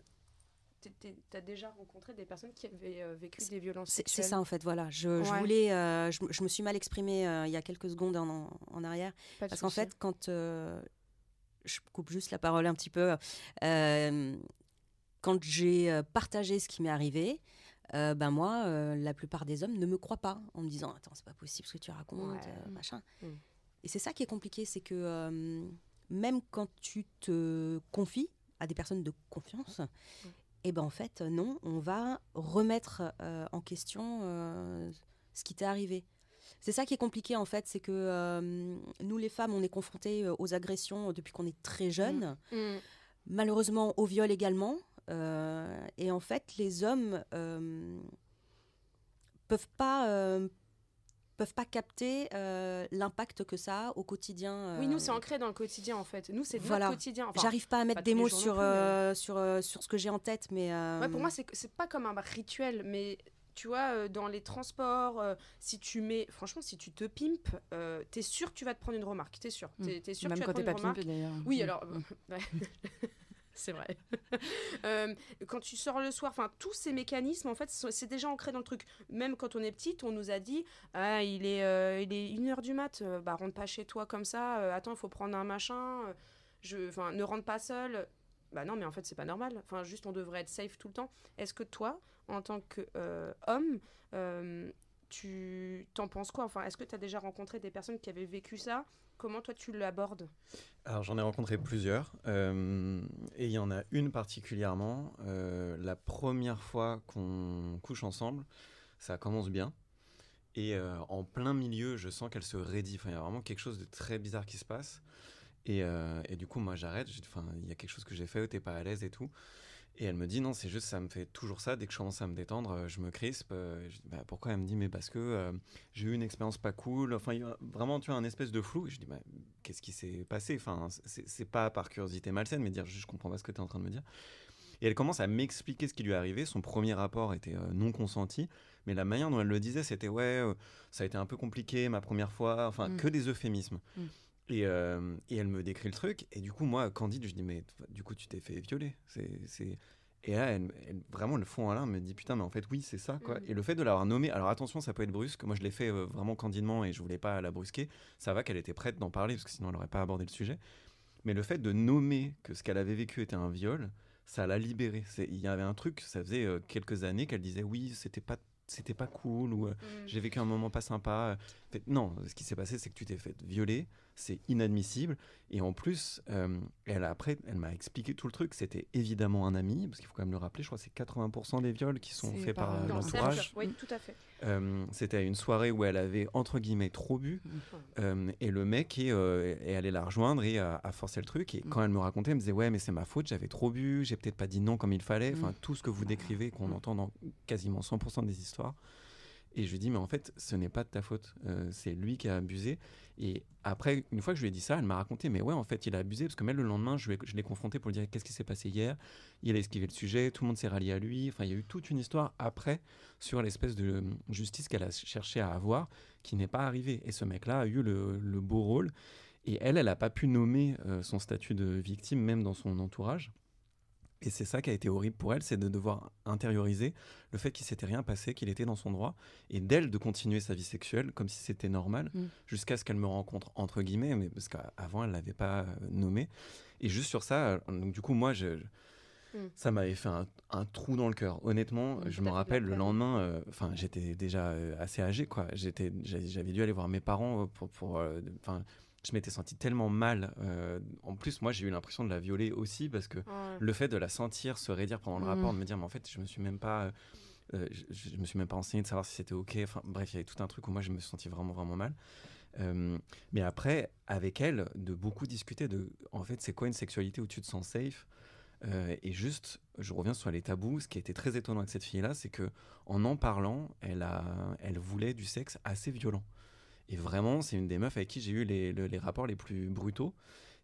Speaker 2: tu as déjà rencontré des personnes qui avaient vécu des violences
Speaker 1: sexuelles C'est ça en fait, voilà. Je, voulais, je, me suis mal exprimée il y a quelques secondes en, en arrière. parce qu'en fait, quand je coupe juste la parole un petit peu, quand j'ai partagé ce qui m'est arrivé, ben moi, la plupart des hommes ne me croient pas en me disant Attends, c'est pas possible ce que tu racontes, machin. Mm. Et c'est ça qui est compliqué, c'est que euh, même quand tu te confies à des personnes de confiance, mm. Et eh ben en fait, non, on va remettre euh, en question euh, ce qui t'est arrivé. C'est ça qui est compliqué en fait, c'est que nous les femmes, on est confrontées aux agressions depuis qu'on est très jeune, mm. malheureusement au viol également, et en fait les hommes peuvent pas peuvent pas capter euh, l'impact que ça a au quotidien.
Speaker 2: Oui, nous, c'est euh, ancré dans le quotidien, en fait. Nous, c'est voilà. notre quotidien.
Speaker 1: J'arrive pas à mettre des mots sur, euh, sur, sur ce que j'ai en tête, mais...
Speaker 2: pour moi, c'est pas comme un rituel, mais tu vois, dans les transports, si tu mets, franchement, si tu te pimpes, t'es sûr que tu vas te prendre une remarque, t'es sûr.
Speaker 4: Mmh. Es, sûr Même que tu vas quand t'es pas pimpé d'ailleurs.
Speaker 2: Oui, mmh. alors, mmh. C'est vrai. Euh, quand tu sors le soir, enfin tous ces mécanismes en fait c'est déjà ancré dans le truc. Même quand on est petite, on nous a dit ah il est euh, il est une heure du mat, euh, bah rentre pas chez toi comme ça. attends il faut prendre un machin. je, enfin ne rentre pas seul. Bah non mais en fait c'est pas normal. Enfin juste on devrait être safe tout le temps. Est-ce que toi en tant que homme tu t'en penses quoi? Enfin, est-ce que tu as déjà rencontré des personnes qui avaient vécu ça Comment toi tu l'abordes
Speaker 5: Alors j'en ai rencontré plusieurs euh, et il y en a une particulièrement. Euh, la première fois qu'on couche ensemble, ça commence bien. Et euh, en plein milieu, je sens qu'elle se raidit. Enfin, il y a vraiment quelque chose de très bizarre qui se passe. Et, du coup, moi, j'arrête. Enfin, il y a quelque chose que j'ai fait, t'es pas à l'aise et tout. Et elle me dit non, c'est juste, ça me fait toujours ça. Dès que je commence à me détendre, euh, je me crispe. Euh, je dis, bah, pourquoi Elle me dit, mais parce que euh, j'ai eu une expérience pas cool. Enfin, il y a vraiment, tu vois, un espèce de flou. Et je dis, bah, qu'est-ce qui s'est passé? Enfin, c'est pas par curiosité malsaine, mais dire, je comprends pas ce que tu es en train de me dire. Et elle commence à m'expliquer ce qui lui est arrivé. Son premier rapport était non consenti, mais la manière dont elle le disait, c'était ouais, ça a été un peu compliqué ma première fois. Enfin, mm. que des euphémismes. Mm. Et, et, elle me décrit le truc. Et du coup, moi, Candide, je dis, mais du coup, tu t'es fait violer. C'est, Et là, elle, vraiment, le fond à l'un me dit, putain, mais en fait, oui, c'est ça, quoi. Mm. Et le fait de l'avoir nommé, alors attention, ça peut être brusque. Moi, je l'ai fait vraiment candidement et je voulais pas la brusquer. Ça va qu'elle était prête d'en parler, parce que sinon, elle n'aurait pas abordé le sujet. Mais le fait de nommer que ce qu'elle avait vécu était un viol, ça l'a libérée. Il y avait un truc, ça faisait quelques années qu'elle disait, oui, c'était pas c'était pas cool ou mm. j'ai vécu un moment pas sympa. non, ce qui s'est passé, c'est que tu t'es fait violer c'est inadmissible. Et en plus, euh, elle après, elle m'a expliqué tout le truc. C'était évidemment un ami, parce qu'il faut quand même le rappeler. Je crois que c'est 80% des viols qui sont faits par, l'entourage.
Speaker 2: Oui, tout à fait.
Speaker 5: Euh, c'était une soirée où elle avait entre guillemets trop bu, mm. euh, et le mec est, est, allé la rejoindre et a, forcé le truc. Et mm. quand elle me racontait, elle me disait ouais, mais c'est ma faute, j'avais trop bu, j'ai peut-être pas dit non comme il fallait. Enfin, mm. tout ce que vous décrivez, qu'on entend dans quasiment 100% des histoires. Et je lui dis, mais en fait, ce n'est pas de ta faute. c'est lui qui a abusé. Et après, une fois que je lui ai dit ça, elle m'a raconté, mais ouais, en fait, il a abusé, parce que même le lendemain, je, l'ai confronté pour lui dire qu'est-ce qui s'est passé hier? Il a esquivé le sujet, tout le monde s'est rallié à lui. Enfin, il y a eu toute une histoire après sur l'espèce de justice qu'elle a cherché à avoir, qui n'est pas arrivée. Et ce mec-là a eu le, beau rôle. Et elle, elle n'a pas pu nommer euh, son statut de victime, même dans son entourage. Et c'est ça qui a été horrible pour elle, c'est de devoir intérioriser le fait qu'il s'était rien passé, qu'il était dans son droit, et d'elle de continuer sa vie sexuelle comme si c'était normal, mm. jusqu'à ce qu'elle me rencontre entre guillemets, mais parce qu'avant elle l'avait pas euh, nommé. Et juste sur ça, euh, donc du coup moi je, mm. ça m'avait fait un, trou dans le cœur. Honnêtement, mm, je me rappelle le lendemain, euh, enfin j'étais déjà assez âgé quoi, j'étais, j'avais dû aller voir mes parents pour, pour, enfin je m'étais senti tellement mal. Euh, en plus, moi, j'ai eu l'impression de la violer aussi parce que le fait de la sentir se raidir pendant le mm. rapport, de me dire, mais en fait, je me suis même pas, euh, je, me suis même pas enseigné de savoir si c'était ok. Enfin, bref, il y avait tout un truc où moi, je me suis senti vraiment, vraiment mal. Euh, mais après, avec elle, de beaucoup discuter de, en fait, c'est quoi une sexualité où tu te sens safe et juste, je reviens sur les tabous. Ce qui a été très étonnant avec cette fille-là, c'est que en en parlant, elle, a, elle voulait du sexe assez violent. Et vraiment, c'est une des meufs avec qui j'ai eu les, les, rapports les plus brutaux.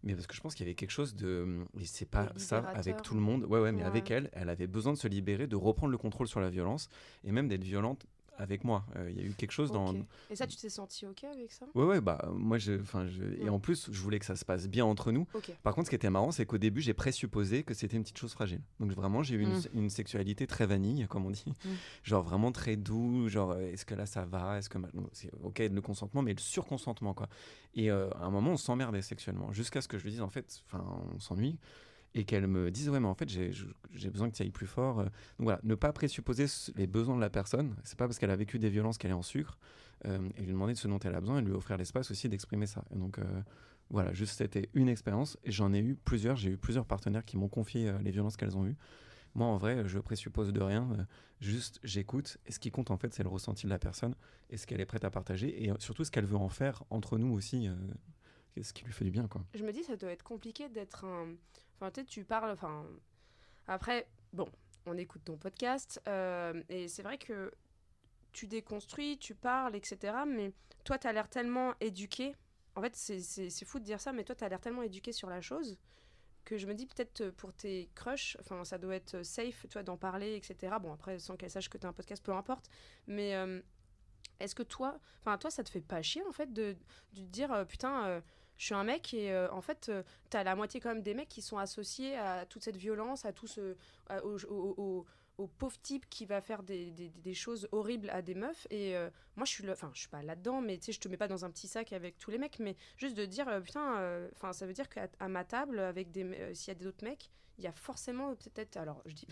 Speaker 5: Mais parce que je pense qu'il y avait quelque chose de. Et c'est pas ça avec tout le monde. Ouais, ouais, mais avec elle, elle avait besoin de se libérer, de reprendre le contrôle sur la violence et même d'être violente avec moi. Euh, il y a eu quelque chose dans.
Speaker 2: Et ça, tu t'es senti OK avec ça?
Speaker 5: Ouais, ouais, bah, moi, je, je, et en plus, je voulais que ça se passe bien entre nous. Par contre, ce qui était marrant, c'est qu'au début, j'ai présupposé que c'était une petite chose fragile. Donc, vraiment, j'ai eu une, mm. une, sexualité très vanille, comme on dit. Mm. Genre, vraiment très doux. Genre, euh, est-ce que là, ça va? Est-ce que. C'est OK le consentement, mais le surconsentement, quoi. Et euh, à un moment, on s'emmerdait sexuellement. Jusqu'à ce que je lui dise, en fait, on s'ennuie et qu'elle me dise ouais mais en fait j'ai besoin que tu ailles plus fort euh. donc voilà ne pas présupposer les besoins de la personne c'est pas parce qu'elle a vécu des violences qu'elle est en sucre euh, et lui demander de ce dont elle a besoin et lui offrir l'espace aussi d'exprimer ça. Et donc euh, voilà juste c'était une expérience et j'en ai eu plusieurs j'ai eu plusieurs partenaires qui m'ont confié les violences qu'elles ont eues. Moi en vrai je présuppose de rien juste j'écoute et ce qui compte en fait c'est le ressenti de la personne et ce qu'elle est prête à partager et surtout ce qu'elle veut en faire entre nous aussi ce qui lui fait du bien quoi.
Speaker 2: Je me dis ça doit être compliqué d'être un Enfin, tu tu parles. Enfin, après, bon, on écoute ton podcast euh, et c'est vrai que tu déconstruis, tu parles, etc. Mais toi, tu as l'air tellement éduqué. En fait, c'est fou de dire ça, mais toi, tu as l'air tellement éduqué sur la chose que je me dis peut-être pour tes crushs, enfin, ça doit être safe, toi, d'en parler, etc. Bon, après, sans qu'elle sache que tu as un podcast, peu importe. Mais euh, est-ce que toi, enfin, toi, ça te fait pas chier, en fait, de, dire, euh, putain je suis un mec et euh, en fait, euh, tu as la moitié quand même des mecs qui sont associés à toute cette violence, à tout ce. au, pauvre type qui va faire des, choses horribles à des meufs. Et euh, moi, je suis enfin, suis pas là-dedans, mais tu sais, je te mets pas dans un petit sac avec tous les mecs, mais juste de dire, putain, enfin, ça veut dire qu'à ma table, avec des, s'il y a d'autres mecs, il y a forcément peut-être. Alors, je dis.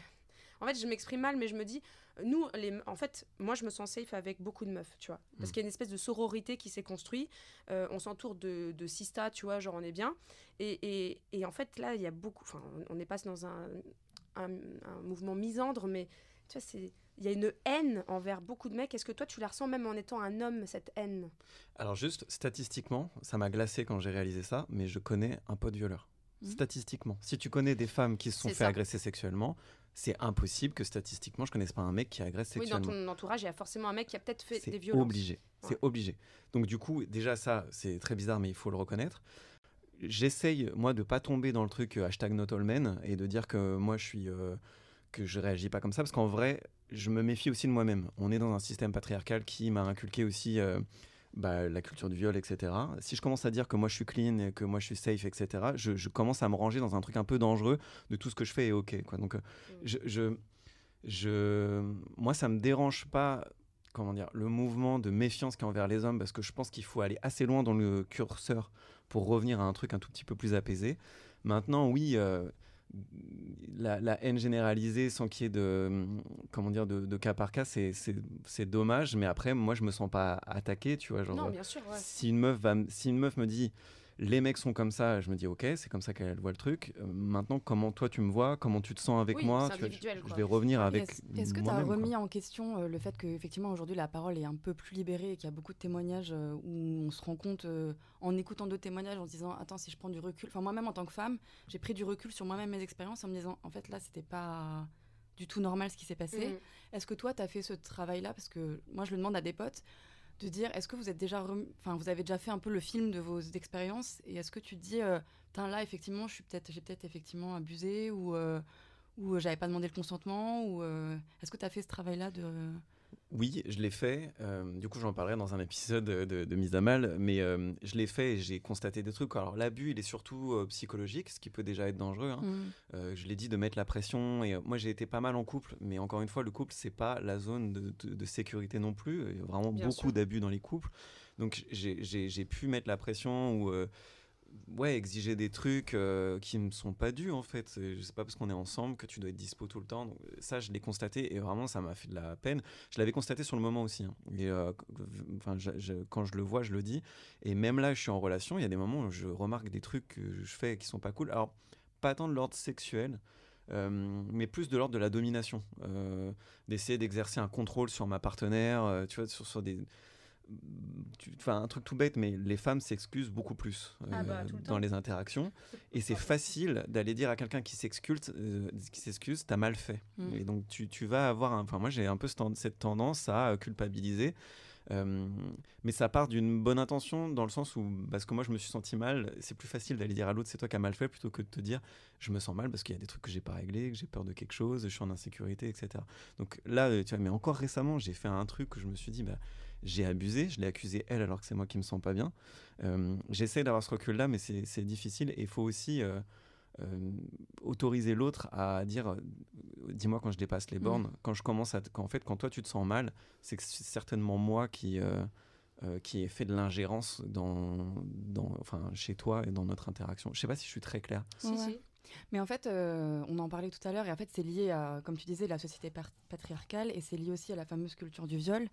Speaker 2: En fait, je m'exprime mal, mais je me dis, nous, les, en fait, moi, je me sens safe avec beaucoup de meufs, tu vois. Parce mm. qu'il y a une espèce de sororité qui s'est construite. Euh, on s'entoure de, de sista, tu vois, genre on est bien. Et, et, et en fait, là, il y a beaucoup. Enfin, on n'est pas dans un, un, mouvement misandre, mais tu vois, c'est. Il y a une haine envers beaucoup de mecs. Est-ce que toi, tu la ressens même en étant un homme, cette haine?
Speaker 5: Alors, juste statistiquement, ça m'a glacé quand j'ai réalisé ça, mais je connais un pote violeur. Mm. Statistiquement. Si tu connais des femmes qui se sont fait agresser sexuellement, c'est impossible que statistiquement je connaisse pas un mec qui agresse sexuellement.
Speaker 2: Oui, dans ton entourage, il y a forcément un mec qui a peut-être fait des violences.
Speaker 5: Obligé. C'est obligé. Donc du coup, déjà ça, c'est très bizarre, mais il faut le reconnaître. J'essaye moi de pas tomber dans le truc euh, hashtag not all men et de dire que moi je suis euh, que je réagis pas comme ça parce qu'en vrai, je me méfie aussi de moi-même. On est dans un système patriarcal qui m'a inculqué aussi euh, bah, la culture du viol, etc. Si je commence à dire que moi je suis clean, et que moi je suis safe, etc., je, commence à me ranger dans un truc un peu dangereux de tout ce que je fais est ok. Quoi. Donc, euh, mm. je, je, je, moi, ça me dérange pas comment dire, le mouvement de méfiance qui est envers les hommes, parce que je pense qu'il faut aller assez loin dans le curseur pour revenir à un truc un tout petit peu plus apaisé. Maintenant, oui, euh, la, haine généralisée sans qu'il y ait de, comment dire, de, cas par cas, c'est dommage. Mais après, moi, je me sens pas attaqué, tu vois. Genre,
Speaker 2: non, bien sûr,
Speaker 5: si, une meuf va, si une meuf me dit les mecs sont comme ça, je me dis ok, c'est comme ça qu'elle voit le truc. Euh, maintenant, comment toi tu me vois, comment tu te sens avec moi, je, vais revenir avec.
Speaker 4: Est-ce que tu as remis en question euh, le fait qu'effectivement aujourd'hui la parole est un peu plus libérée et qu'il y a beaucoup de témoignages euh, où on se rend compte en écoutant d'autres témoignages en se disant attends si je prends du recul, enfin moi-même en tant que femme, j'ai pris du recul sur moi-même mes expériences en me disant en fait là c'était pas du tout normal ce qui s'est passé. Mm. Est-ce que toi tu as fait ce travail là parce que moi je le demande à des potes de dire est-ce que vous êtes déjà enfin vous avez déjà fait un peu le film de vos expériences et est-ce que tu dis euh, là effectivement je suis peut-être j'ai peut-être effectivement abusé ou euh, ou euh, j'avais pas demandé le consentement ou euh, est-ce que tu as fait ce travail là de
Speaker 5: oui, je l'ai fait. Euh, du coup, j'en parlerai dans un épisode de, Mise à Mal. Mais euh, je l'ai fait et j'ai constaté des trucs. Alors, l'abus, il est surtout euh, psychologique, ce qui peut déjà être dangereux. Hein. Mm. je l'ai dit de mettre la pression. Et moi, j'ai été pas mal en couple. Mais encore une fois, le couple, c'est pas la zone de, sécurité non plus. Il y a vraiment beaucoup d'abus dans les couples. Donc, j'ai pu mettre la pression ou ouais, exiger des trucs euh, qui ne sont pas dus en fait. Je sais pas parce qu'on est ensemble que tu dois être dispo tout le temps. Ça, je l'ai constaté et vraiment, ça m'a fait de la peine. Je l'avais constaté sur le moment aussi. Hein. Euh, enfin, quand je le vois, je le dis. Et même là, je suis en relation. Il y a des moments où je remarque des trucs que je fais qui sont pas cool. Alors, pas tant de l'ordre sexuel. Euh, mais plus de l'ordre de la domination, d'essayer d'exercer un contrôle sur ma partenaire, tu vois, sur, sur des, Enfin, un truc tout bête, mais les femmes s'excusent beaucoup plus
Speaker 2: Ah bah, tout le
Speaker 5: dans
Speaker 2: temps.
Speaker 5: les interactions. Et c'est facile d'aller dire à quelqu'un qui s'excuse, euh, qui s'excuse, t'as mal fait.
Speaker 4: Mm.
Speaker 5: Et donc tu, tu vas avoir, enfin moi j'ai un peu cette tendance à euh, culpabiliser. Euh, mais ça part d'une bonne intention dans le sens où, parce que moi je me suis senti mal, c'est plus facile d'aller dire à l'autre c'est toi qui as mal fait plutôt que de te dire je me sens mal parce qu'il y a des trucs que j'ai pas réglés, que j'ai peur de quelque chose, je suis en insécurité, etc. Donc là, euh, tu vois, mais encore récemment, j'ai fait un truc où je me suis dit, bah, j'ai abusé, je l'ai accusé elle alors que c'est moi qui me sens pas bien. Euh, J'essaie d'avoir ce recul-là, mais c'est difficile et il faut aussi euh, euh, autoriser l'autre à dire, euh, dis-moi quand je dépasse les
Speaker 4: Mhm.
Speaker 5: bornes, quand je commence à, quand, en fait, quand toi tu te sens mal, c'est que c'est certainement moi qui euh, euh, qui ai fait de l'ingérence dans, dans, enfin, chez toi et dans notre interaction. Je sais pas si je suis très clair.
Speaker 2: Si,
Speaker 4: Ouais.
Speaker 2: si.
Speaker 4: Mais en fait, euh, on en parlait tout à l'heure, et en fait, c'est lié à, comme tu disais, la société patriarcale, et c'est lié aussi à la fameuse culture du viol.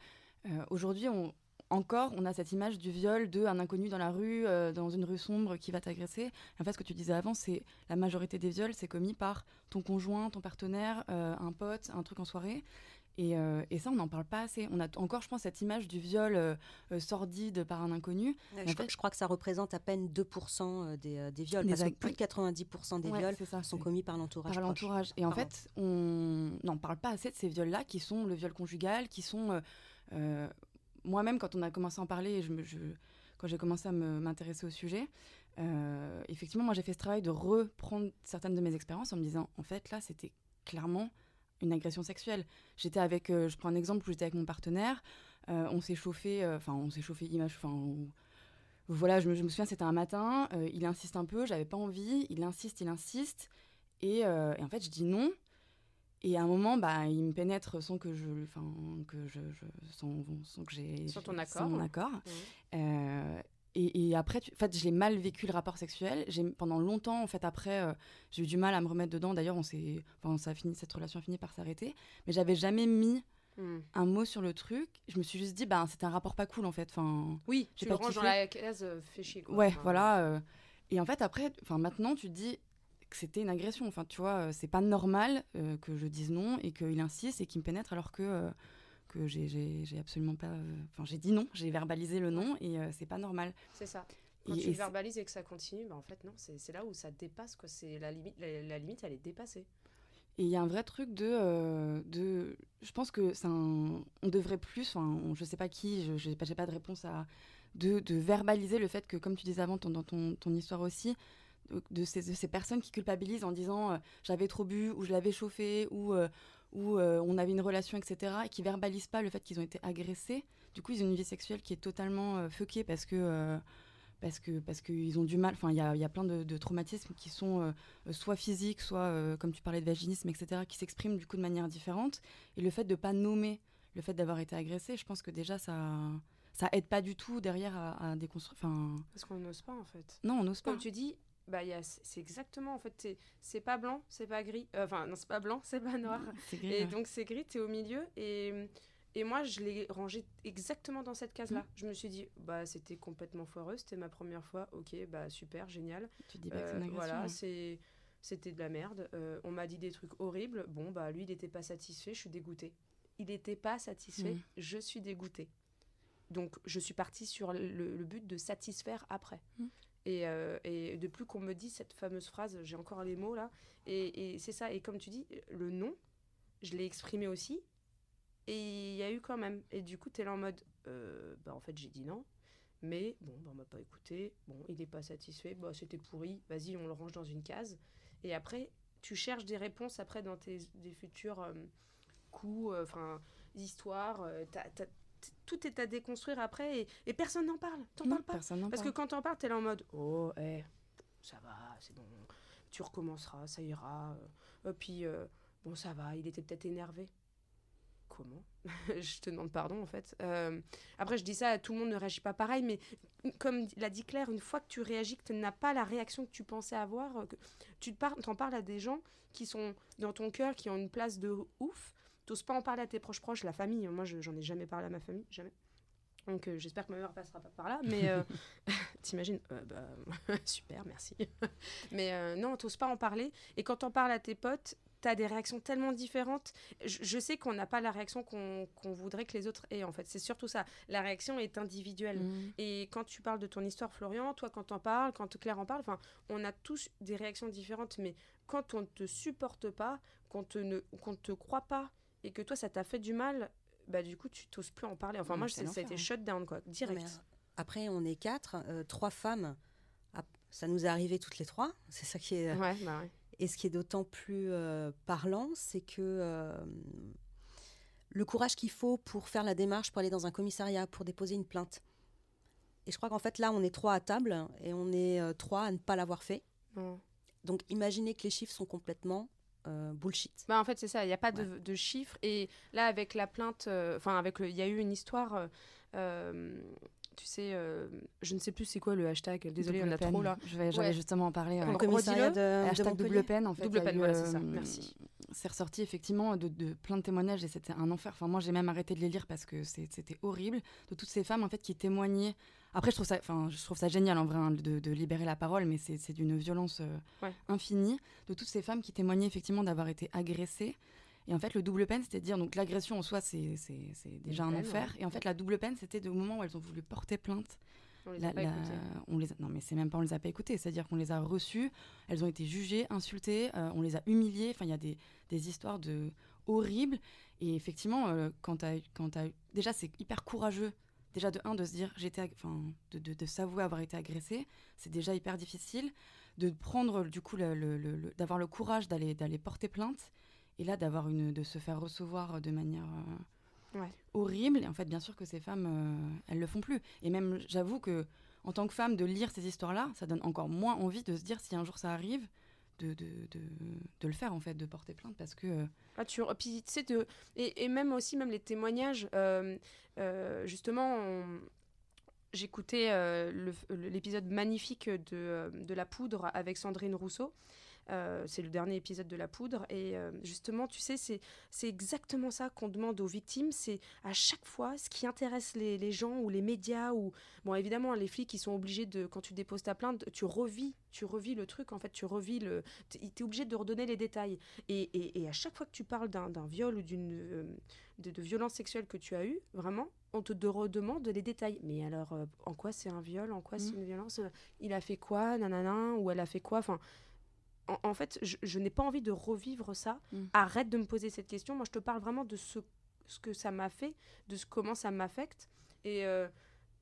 Speaker 4: Euh, Aujourd'hui, on, encore, on a cette image du viol de un inconnu dans la rue, euh, dans une rue sombre, qui va t'agresser. En fait, ce que tu disais avant, c'est la majorité des viols, c'est commis par ton conjoint, ton partenaire, euh, un pote, un truc en soirée. Et, euh, et ça, on n'en parle pas assez. On a encore, je pense, cette image du viol sordide par un inconnu.
Speaker 1: Ouais,
Speaker 4: En
Speaker 1: je,
Speaker 4: fait-
Speaker 1: je crois que ça représente à peine 2% des, des viols,
Speaker 4: Des
Speaker 1: parce que plus de 90% des
Speaker 4: Ouais,
Speaker 1: viols
Speaker 4: ça,
Speaker 1: sont commis par l'entourage.
Speaker 4: par l'entourage. Et en
Speaker 1: Pardon.
Speaker 4: fait, on n'en parle pas assez de ces viols-là, qui sont le viol conjugal, qui sont... euh, Moi-même, quand on a commencé à en parler, je quand j'ai commencé à m'intéresser au sujet, euh, effectivement, moi, j'ai fait ce travail de reprendre certaines de mes expériences en me disant, en fait, là, c'était clairement une agression sexuelle. J'étais avec, euh, je prends un exemple où j'étais avec mon partenaire, on s'est chauffé, enfin, on s'est chauffé image, enfin, voilà, je me, souviens, c'était un matin, il insiste un peu, j'avais pas envie, il insiste, il insiste, et en fait, je dis non. Et à un moment, bah, il me pénètre sans que je, enfin, que je, je- sans, sans que j'ai,
Speaker 2: Sans ton
Speaker 4: sans
Speaker 2: accord.
Speaker 4: mon accord.
Speaker 2: Mhm.
Speaker 4: Euh, et, et après, tu- en fait, j'ai mal vécu le rapport sexuel. J'ai pendant longtemps, en fait, après, euh, j'ai eu du mal à me remettre dedans. D'ailleurs, on s'est, enfin, ça a fini, cette relation a fini par s'arrêter. Mais j'avais jamais mis
Speaker 2: Hmm.
Speaker 4: un mot sur le truc. Je me suis juste dit, bah, c'était un rapport pas cool, en fait. Enfin,
Speaker 2: Oui,
Speaker 4: J'ai
Speaker 2: tu le
Speaker 4: pas
Speaker 2: ranges dans la case euh, fait chier. Quoi.
Speaker 4: Ouais,
Speaker 2: Enfin,
Speaker 4: voilà. euh, et en fait, après, enfin, maintenant, tu te dis que c'était une agression. Enfin, tu vois, euh, c'est pas normal euh, que je dise non et qu'il insiste et qu'il me pénètre alors que, euh, que j'ai- absolument pas. Enfin, j'ai dit non, j'ai verbalisé le non et c'est pas normal.
Speaker 2: C'est ça. Quand
Speaker 4: Et-
Speaker 2: tu
Speaker 4: et
Speaker 2: verbalises et que ça continue, bah en fait non, c'est là où ça dépasse quoi. C'est la limite, la, la limite elle est dépassée.
Speaker 4: Et il y a un vrai truc de, euh, de je pense que un- on devrait plus, enfin, on- je sais pas qui, je j'ai pas, pas de réponse à, de, de verbaliser le fait que, comme tu disais avant ton- dans ton, ton histoire aussi, de, ces, de ces personnes qui culpabilisent en disant euh, j'avais trop bu ou je l'avais chauffé ou, euh, ou euh, on avait une relation, etc. et qui verbalisent pas le fait qu'ils ont été agressés. Du coup, ils ont une vie sexuelle qui est totalement fuckée parce que. parce que parce qu'ils ont du mal, enfin il y a, y a plein de, de traumatismes qui sont soit physiques, soit comme tu parlais de vaginisme, etc., qui s'expriment du coup de manière différente. Et le fait de pas nommer le fait d'avoir été agressé, je pense que déjà ça ça aide pas du tout derrière à, à déconstruire. Enfin
Speaker 2: Parce qu'on n'ose pas en fait.
Speaker 4: non, on n'ose pas.
Speaker 2: Comme tu dis, bah il y a- c'est exactement en fait, c'est- c'est pas blanc, c'est pas gris. Euh, Enfin non, c'est pas blanc, c'est pas noir.
Speaker 4: C'est gris,
Speaker 2: Et
Speaker 4: ouais.
Speaker 2: donc c'est gris, t'es au milieu et et moi je l'ai rangé exactement dans cette case là. Je me suis dit bah c'était complètement foireux, c'était ma première fois. OK, bah super, génial.
Speaker 4: tu dis pas que c'est
Speaker 2: Euh,
Speaker 4: une
Speaker 2: voilà,
Speaker 4: hein.
Speaker 2: c'est c'était de la merde. Euh, on m'a dit des trucs horribles. Bon, bah lui, il n'était pas satisfait, je suis dégoûtée. Il n'était pas satisfait,
Speaker 4: Mm.
Speaker 2: je suis dégoûtée. Donc, je suis partie sur le, le but de satisfaire après.
Speaker 4: Mm.
Speaker 2: Et, euh, et de plus qu'on me dit cette fameuse phrase, j'ai encore les mots là, et, c'est ça. Et comme tu dis, le non, je l'ai exprimé aussi, et il y a eu quand même. Et du coup, tu es là en mode, euh, bah en fait, j'ai dit non. Mais bon, bah, on m'a pas écouté. Bon, il n'est pas satisfait. Bah, c'était pourri. Vas-y, on le range dans une case. Et après, tu cherches des réponses après dans tes futurs euh, coups, euh, enfin, histoires. Tout est à déconstruire après et, et personne n'en parle. T'en parles pas. Parce que quand t'en parles, t'es là en mode Oh, eh, ça va, c'est bon. Tu recommenceras, ça ira. Euh, puis, euh, bon, ça va, il était peut-être énervé. Comment? Je te demande pardon, en fait. Euh, après, je dis ça, tout le monde ne réagit pas pareil, mais comme l'a dit Claire, une fois que tu réagis, que tu n'as pas la réaction que tu pensais avoir, que tu t'en parles à des gens qui sont dans ton cœur, qui ont une place de ouf. T'oses pas en parler à tes proches proches, la famille. Moi, je- j'en ai jamais parlé à ma famille, jamais. Donc, euh, j'espère que ma mère passera pas par là. Mais euh, t'imagines Euh, bah, Super, merci. mais non, t'oses pas en parler. Et quand t'en parles à tes potes, tu as des réactions tellement différentes. Je, sais qu'on n'a pas la réaction qu'on voudrait que les autres aient, en fait. C'est surtout ça. La réaction est individuelle. Mmh. Et quand tu parles de ton histoire, Florian, toi, quand t'en parles, quand Claire en parle, on a tous des réactions différentes. Mais quand on ne te supporte pas, qu'on ne qu'on te croit pas, et que toi, ça t'a fait du mal, bah du coup, tu t'oses plus en parler. Enfin, moi, ça a été hein. shut down, quoi, direct.
Speaker 1: Euh, après, on est quatre, euh, trois femmes. Ah, ça nous est arrivé toutes les trois. C'est ça qui est.
Speaker 2: Ouais, bah ouais.
Speaker 1: Et ce qui est d'autant plus euh, parlant, c'est que euh, le courage qu'il faut pour faire la démarche, pour aller dans un commissariat, pour déposer une plainte. Et je crois qu'en fait, là, on est trois à table et on est euh, trois à ne pas l'avoir fait. Donc, imaginez que les chiffres sont complètement bullshit.
Speaker 2: Bah, en fait, c'est ça, il n'y a pas de, chiffres. Et là, avec la plainte, enfin, avec il y a eu une histoire tu sais, euh, je ne sais plus c'est quoi le hashtag. Désolé, on a trop là.
Speaker 4: Je vais, justement en parler.
Speaker 1: Le commissariat de,
Speaker 4: hashtag double peine en fait.
Speaker 2: Double peine, voilà, c'est ça. Euh, Merci.
Speaker 4: C'est ressorti effectivement de, de, plein de témoignages et c'était un enfer. Enfin, moi, j'ai même arrêté de les lire parce que c'était horrible. De toutes ces femmes en fait qui témoignaient. Après, je trouve ça, enfin, je trouve ça génial en vrai hein, de, de, libérer la parole, mais c'est d'une violence euh, infinie. De toutes ces femmes qui témoignaient effectivement d'avoir été agressées. Et en fait, le double peine, c'était de dire, donc l'agression en soi, c'est déjà un enfer. Et en fait, la double peine, c'était au moment où elles ont voulu porter plainte.
Speaker 2: On les a pas
Speaker 4: on les non, mais c'est même pas on les a pas écoutées. C'est-à-dire qu'on les a reçues, elles ont été jugées, insultées, euh, on les a humiliées. Enfin, il y a des, des, histoires de horribles. Et effectivement, euh, quand as, quand as, déjà, c'est hyper courageux. Déjà, de un, de se dire, j'étais, enfin, de, de, de s'avouer avoir été agressée, c'est déjà hyper difficile. De prendre, du coup, le, le, d'avoir le courage d'aller porter plainte et là, d'avoir une, de se faire recevoir de manière euh, horrible. Et en fait, bien sûr que ces femmes, euh, elles le font plus. Et même, j'avoue que en tant que femme, de lire ces histoires-là, ça donne encore moins envie de se dire si un jour ça arrive, de, de, de, le faire en fait, de porter plainte parce que. Euh,
Speaker 2: ah, tu, puis, de, et, et, même aussi, même les témoignages, justement, j'écoutais l'épisode magnifique de, de La Poudre avec Sandrine Rousseau. Euh, c'est le dernier épisode de La Poudre. Et euh, justement, tu sais, c'est exactement ça qu'on demande aux victimes. C'est à chaque fois ce qui intéresse les, les, gens ou les médias. ou Bon, évidemment, les flics, ils sont obligés de, quand tu déposes ta plainte, tu revis, tu revis le truc. En fait, tu revis le. Tu es obligé de redonner les détails. Et, et, et à chaque fois que tu parles d'un viol ou d'une. Euh, de, de, violence sexuelle que tu as eu, vraiment, on te redemande les détails. Mais alors, en quoi c'est un viol? En quoi c'est mmh. une violence? Il a fait quoi? Nanana Ou elle a fait quoi? Enfin, en, fait, je, n'ai pas envie de revivre ça. Mm. Arrête de me poser cette question. Moi, je te parle vraiment de ce, ce que ça m'a fait, de ce, comment ça m'affecte. Et euh,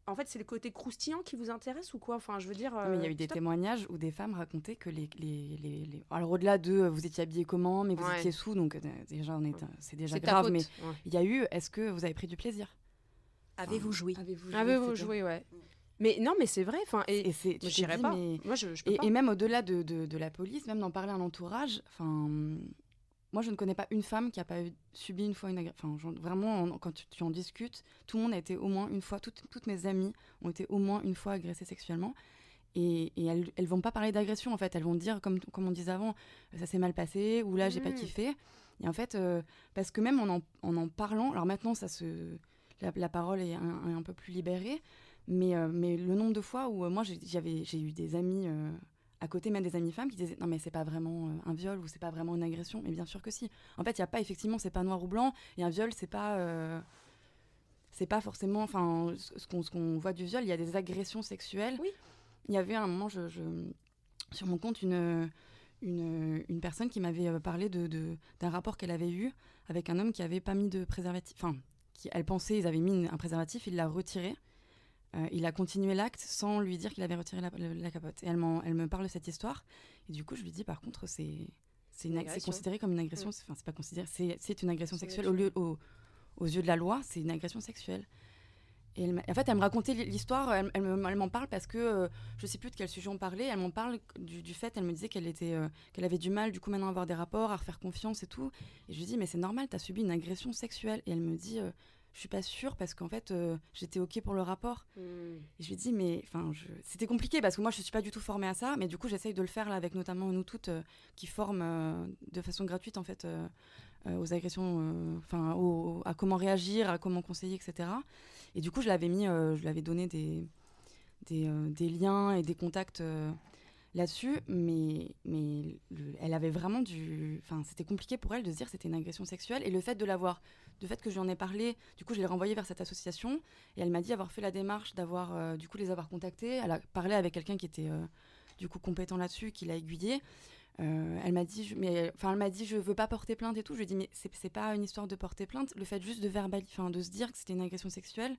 Speaker 2: en fait, c'est le côté croustillant qui vous intéresse ou quoi? Enfin, je veux dire.
Speaker 4: mais il y a eu des témoignages où des femmes racontaient que les. les, les, Alors, au-delà de vous étiez habillé comment, mais vous étiez sous, donc euh, déjà, c'est déjà grave. Mais il y a eu est-ce que vous avez pris du plaisir?
Speaker 1: Avez-vous joué?
Speaker 2: Avez-vous joué, Avez joué ouais. Mais non, mais c'est vrai. Enfin, et, et
Speaker 4: je pas. Moi, je, et, même au-delà de, de, la police, même d'en parler à l'entourage. Enfin, moi, je ne connais pas une femme qui a pas eu, subi une fois une agression. Enfin, vraiment, quand tu, en discutes, tout le monde a été au moins une fois. Toutes, toutes mes amies ont été au moins une fois agressées sexuellement. Et, et elles, elles vont pas parler d'agression en fait. Elles vont dire comme comme on disait avant, ça s'est mal passé ou là j'ai pas mmh. kiffé. Et en fait, euh, parce que même en en, en en, parlant, alors maintenant ça se la, la parole est un, un, peu plus libérée. Mais, euh, mais le nombre de fois où euh, moi j'avais j'ai eu des amis euh, à côté, même des amies femmes, qui disaient non mais c'est pas vraiment un viol ou c'est pas vraiment une agression. Mais bien sûr que si. En fait, il y a pas effectivement c'est pas noir ou blanc. Et un viol c'est pas c'est pas forcément enfin ce qu'on qu'on voit du viol. Il y a des agressions sexuelles.
Speaker 2: Oui.
Speaker 4: Il y avait un moment je, je sur mon compte une une, une personne qui m'avait parlé de d'un rapport qu'elle avait eu avec un homme qui avait pas mis de préservatif. Enfin, qui, elle pensait ils avaient mis un préservatif, il l'a retiré. Euh, il a continué l'acte sans lui dire qu'il avait retiré la, capote. Et elle, elle, me parle de cette histoire. Et du coup, je lui dis, par contre, c'est considéré comme une agression. Enfin, c'est pas considéré, c'est une agression sexuelle. Au lieu, au, aux yeux de la loi, c'est une agression sexuelle. Et elle, en fait, elle me racontait l'histoire, elle, elle m'en parle parce que euh, je sais plus de quel sujet on parlait. Elle m'en parle du, fait, elle me disait qu'elle était, euh, qu'elle avait du mal, du coup, maintenant à avoir des rapports, à refaire confiance et tout. Et je lui dis, mais c'est normal, tu as subi une agression sexuelle. Et elle me dit, je suis pas sûre parce qu'en fait euh, j'étais ok pour le rapport hmm. et je lui dis mais enfin c'était compliqué parce que moi je suis pas du tout formée à ça mais du coup j'essaye de le faire là avec notamment nous toutes euh, qui forment euh, de façon gratuite en fait aux agressions enfin à comment réagir à comment conseiller etc et du coup je l'avais mis je lui avais donné des des, des, liens et des contacts là-dessus, mais, mais elle avait vraiment du. Enfin, c'était compliqué pour elle de se dire que c'était une agression sexuelle. Et le fait de l'avoir, du fait que j'en ai parlé, du coup, je l'ai renvoyée vers cette association. Et elle m'a dit avoir fait la démarche, d'avoir, euh, du coup, les avoir contactés. Elle a parlé avec quelqu'un qui était, euh, du coup, compétent là-dessus, qui l'a aiguillé. Euh, elle m'a dit, mais enfin, elle m'a dit, je veux pas porter plainte et tout. Je lui ai dit, mais c'est pas une histoire de porter plainte. Le fait juste de verbaliser, de se dire que c'était une agression sexuelle,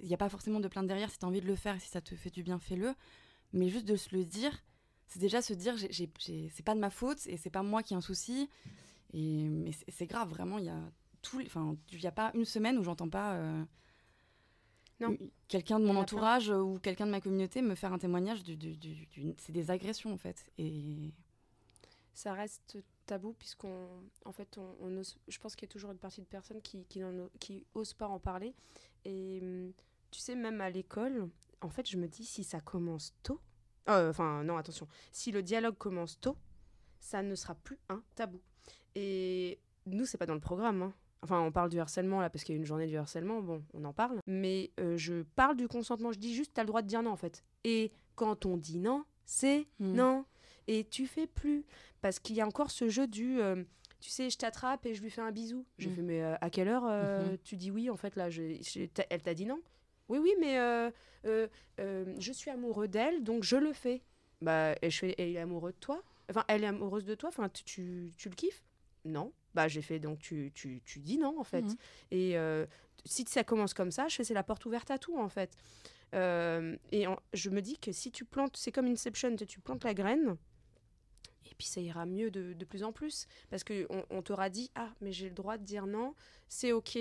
Speaker 4: il n'y a pas forcément de plainte derrière. Si tu as envie de le faire, si ça te fait du bien, fais-le mais juste de se le dire, c'est déjà se dire c'est pas de ma faute et c'est pas moi qui ai un souci. Et, mais c'est grave, vraiment, il y a tout. Enfin, il n'y a pas une semaine où j'entends pas. Euh, quelqu'un de mon entourage ou quelqu'un de ma communauté me faire un témoignage du, c'est des agressions en fait et
Speaker 2: ça reste tabou puisqu'on en fait on, je pense qu'il y a toujours une partie de personnes qui qui, qui osent pas en parler et hum, tu sais même à l'école en fait, je me dis, si ça commence tôt, euh, enfin, non, attention, si le dialogue commence tôt, ça ne sera plus un tabou. Et nous, c'est pas dans le programme. Hein. Enfin, on parle du harcèlement là parce qu'il y a une journée du harcèlement, bon, on en parle. Mais euh, je parle du consentement, je dis juste, tu as le droit de dire non en fait. Et quand on dit non, c'est hmm. non. Et tu fais plus. Parce qu'il y a encore ce jeu du. Euh, tu sais, je t'attrape et je lui fais un bisou. Je hmm. fais, mais à quelle heure hmm. tu dis oui en fait là Elle t'a dit non? Oui, oui, mais euh, euh, euh, je suis amoureux d'elle, donc je le fais. Bah, et je fais, est amoureuse de toi? Enfin, elle est amoureuse de toi Enfin, tu, tu le kiffes? Non. Bah, j'ai fait, donc tu, tu, tu, dis non, en fait. Mhm. Et si ça commence comme ça, je fais, c'est la porte ouverte à tout, en fait. et je me dis que si tu plantes, c'est comme Inception, tu plantes la graine, et puis ça ira mieux de, de plus en plus. Parce qu'on on, t'aura dit, ah, mais j'ai le droit de dire non, c'est ok.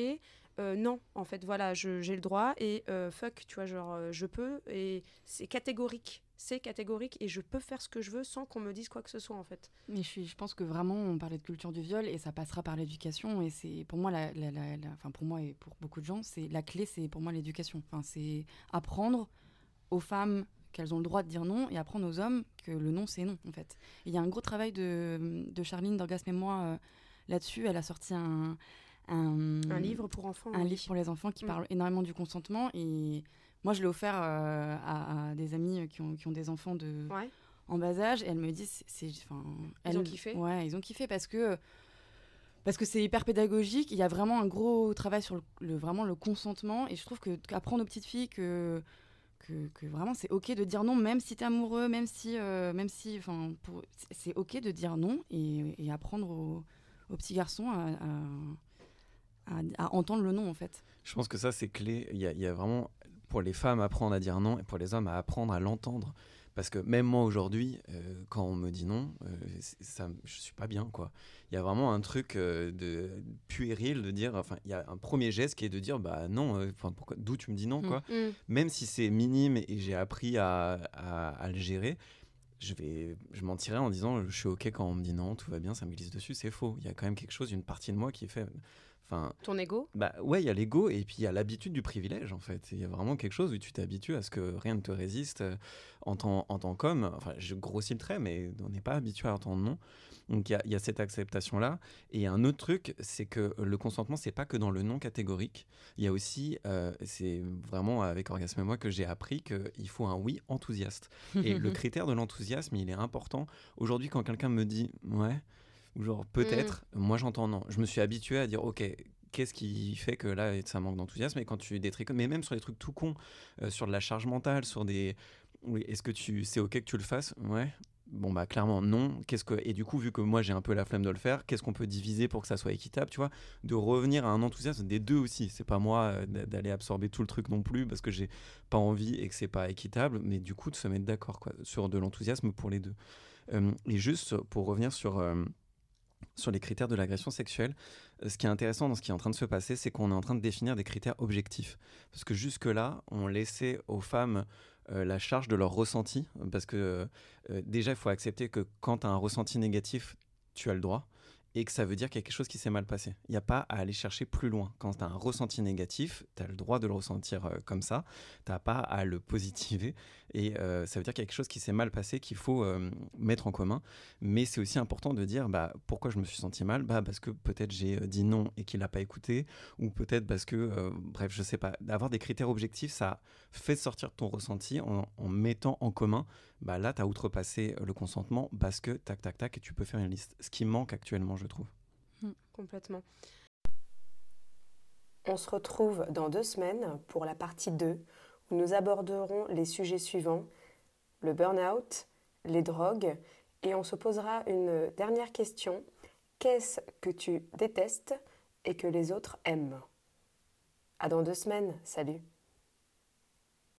Speaker 2: Euh, non, en fait, voilà, j'ai le droit et euh, fuck, tu vois, genre, euh, je peux et c'est catégorique. C'est catégorique et je peux faire ce que je veux sans qu'on me dise quoi que ce soit, en fait.
Speaker 4: Mais je, suis, je pense que vraiment, on parlait de culture du viol et ça passera par l'éducation. Et c'est pour moi, la, enfin, pour moi et pour beaucoup de gens, c'est la clé, c'est pour moi l'éducation. Enfin, c'est apprendre aux femmes qu'elles ont le droit de dire non et apprendre aux hommes que le non, c'est non, en fait. Il y a un gros travail de, de Charline d'Orgasme et moi là-dessus. Elle a sorti un
Speaker 2: un, livre pour enfants.
Speaker 4: Un livre pour les enfants qui mm. parle énormément du consentement. Et moi, je l'ai offert euh, à, des amis qui ont, qui ont des enfants de, en bas âge. Et elle me dit, c'est,
Speaker 2: ils ont kiffé.
Speaker 4: Ouais, ils ont kiffé parce que parce que c'est hyper pédagogique. Il y a vraiment un gros travail sur le, vraiment le consentement. Et je trouve que qu'apprendre aux petites filles que que, que, vraiment c'est ok de dire non, même si tu es amoureux, même si, euh, même si, enfin, c'est ok de dire non et, et apprendre aux, aux petits garçons à, à, entendre le non en fait.
Speaker 5: Je pense que ça c'est clé. Il y, a, vraiment pour les femmes apprendre à dire non et pour les hommes à apprendre à l'entendre. Parce que même moi aujourd'hui, euh, quand on me dit non, euh, ça, je suis pas bien quoi. Il y a vraiment un truc euh, de puéril de dire, enfin, il y a un premier geste qui est de dire, bah non, pourquoi, d'où tu me dis non mm. quoi. Mm. Même si c'est minime et j'ai appris à, à, le gérer, je vais, je mentirais en disant, je suis ok quand on me dit non, tout va bien, ça me glisse dessus, c'est faux. Il y a quand même quelque chose, une partie de moi qui fait,
Speaker 2: ton ego
Speaker 5: Bah ouais, il y a l'ego et puis il y a l'habitude du privilège en fait. Il y a vraiment quelque chose où tu t'habitues à ce que rien ne te résiste euh, en tant, en tant qu'homme. Enfin, je grossis le trait, mais on n'est pas habitué à entendre non. Donc il y, a cette acceptation là. Et un autre truc, c'est que le consentement, c'est pas que dans le non catégorique. Il y a aussi, euh, c'est vraiment avec Orgasme et moi que j'ai appris qu'il faut un oui enthousiaste. et le critère de l'enthousiasme, il est important. Aujourd'hui, quand quelqu'un me dit ouais ou genre peut-être, mm. moi j'entends non. Je me suis habitué à dire ok, qu'est-ce qui fait que là ça manque d'enthousiasme? Et quand tu détricotes, mais même sur des trucs tout cons, euh, sur de la charge mentale, sur des oui, est-ce que tu c'est ok que tu le fasses? Ouais. Bon bah clairement non. Qu'est-ce que et du coup vu que moi j'ai un peu la flemme de le faire, qu'est-ce qu'on peut diviser pour que ça soit équitable, tu vois? De revenir à un enthousiasme des deux aussi. C'est pas moi euh, d'aller absorber tout le truc non plus parce que j'ai pas envie et que c'est pas équitable, mais du coup de se mettre d'accord quoi sur de l'enthousiasme pour les deux. Euh, et juste pour revenir sur sur les critères de l'agression sexuelle, euh, ce qui est intéressant dans ce qui est en train de se passer, c'est qu'on est en train de définir des critères objectifs. Parce que jusque-là, on laissait aux femmes euh, la charge de leur ressenti. Parce que euh, déjà, il faut accepter que quand tu as un ressenti négatif, tu as le droit et que ça veut dire qu'il y a quelque chose qui s'est mal passé. Il n'y a pas à aller chercher plus loin. Quand tu as un ressenti négatif, tu as le droit de le ressentir euh, comme ça, tu n'as pas à le positiver, et euh, ça veut dire qu'il y a quelque chose qui s'est mal passé, qu'il faut euh, mettre en commun. Mais c'est aussi important de dire bah, pourquoi je me suis senti mal? Bah, Parce que peut-être j'ai dit non et qu'il n'a pas écouté, ou peut-être parce que, bref, je sais pas. D'avoir des critères objectifs, ça fait sortir ton ressenti en, en mettant en commun bah là, tu as outrepassé le consentement parce que tac, tac, tac, et tu peux faire une liste. Ce qui manque actuellement, je trouve.
Speaker 6: Complètement.
Speaker 2: On se retrouve dans deux semaines pour la partie 2 où nous aborderons les sujets suivants le burn-out, les drogues et on se posera une dernière question qu'est-ce que tu détestes et que les autres aiment? À dans deux semaines, salut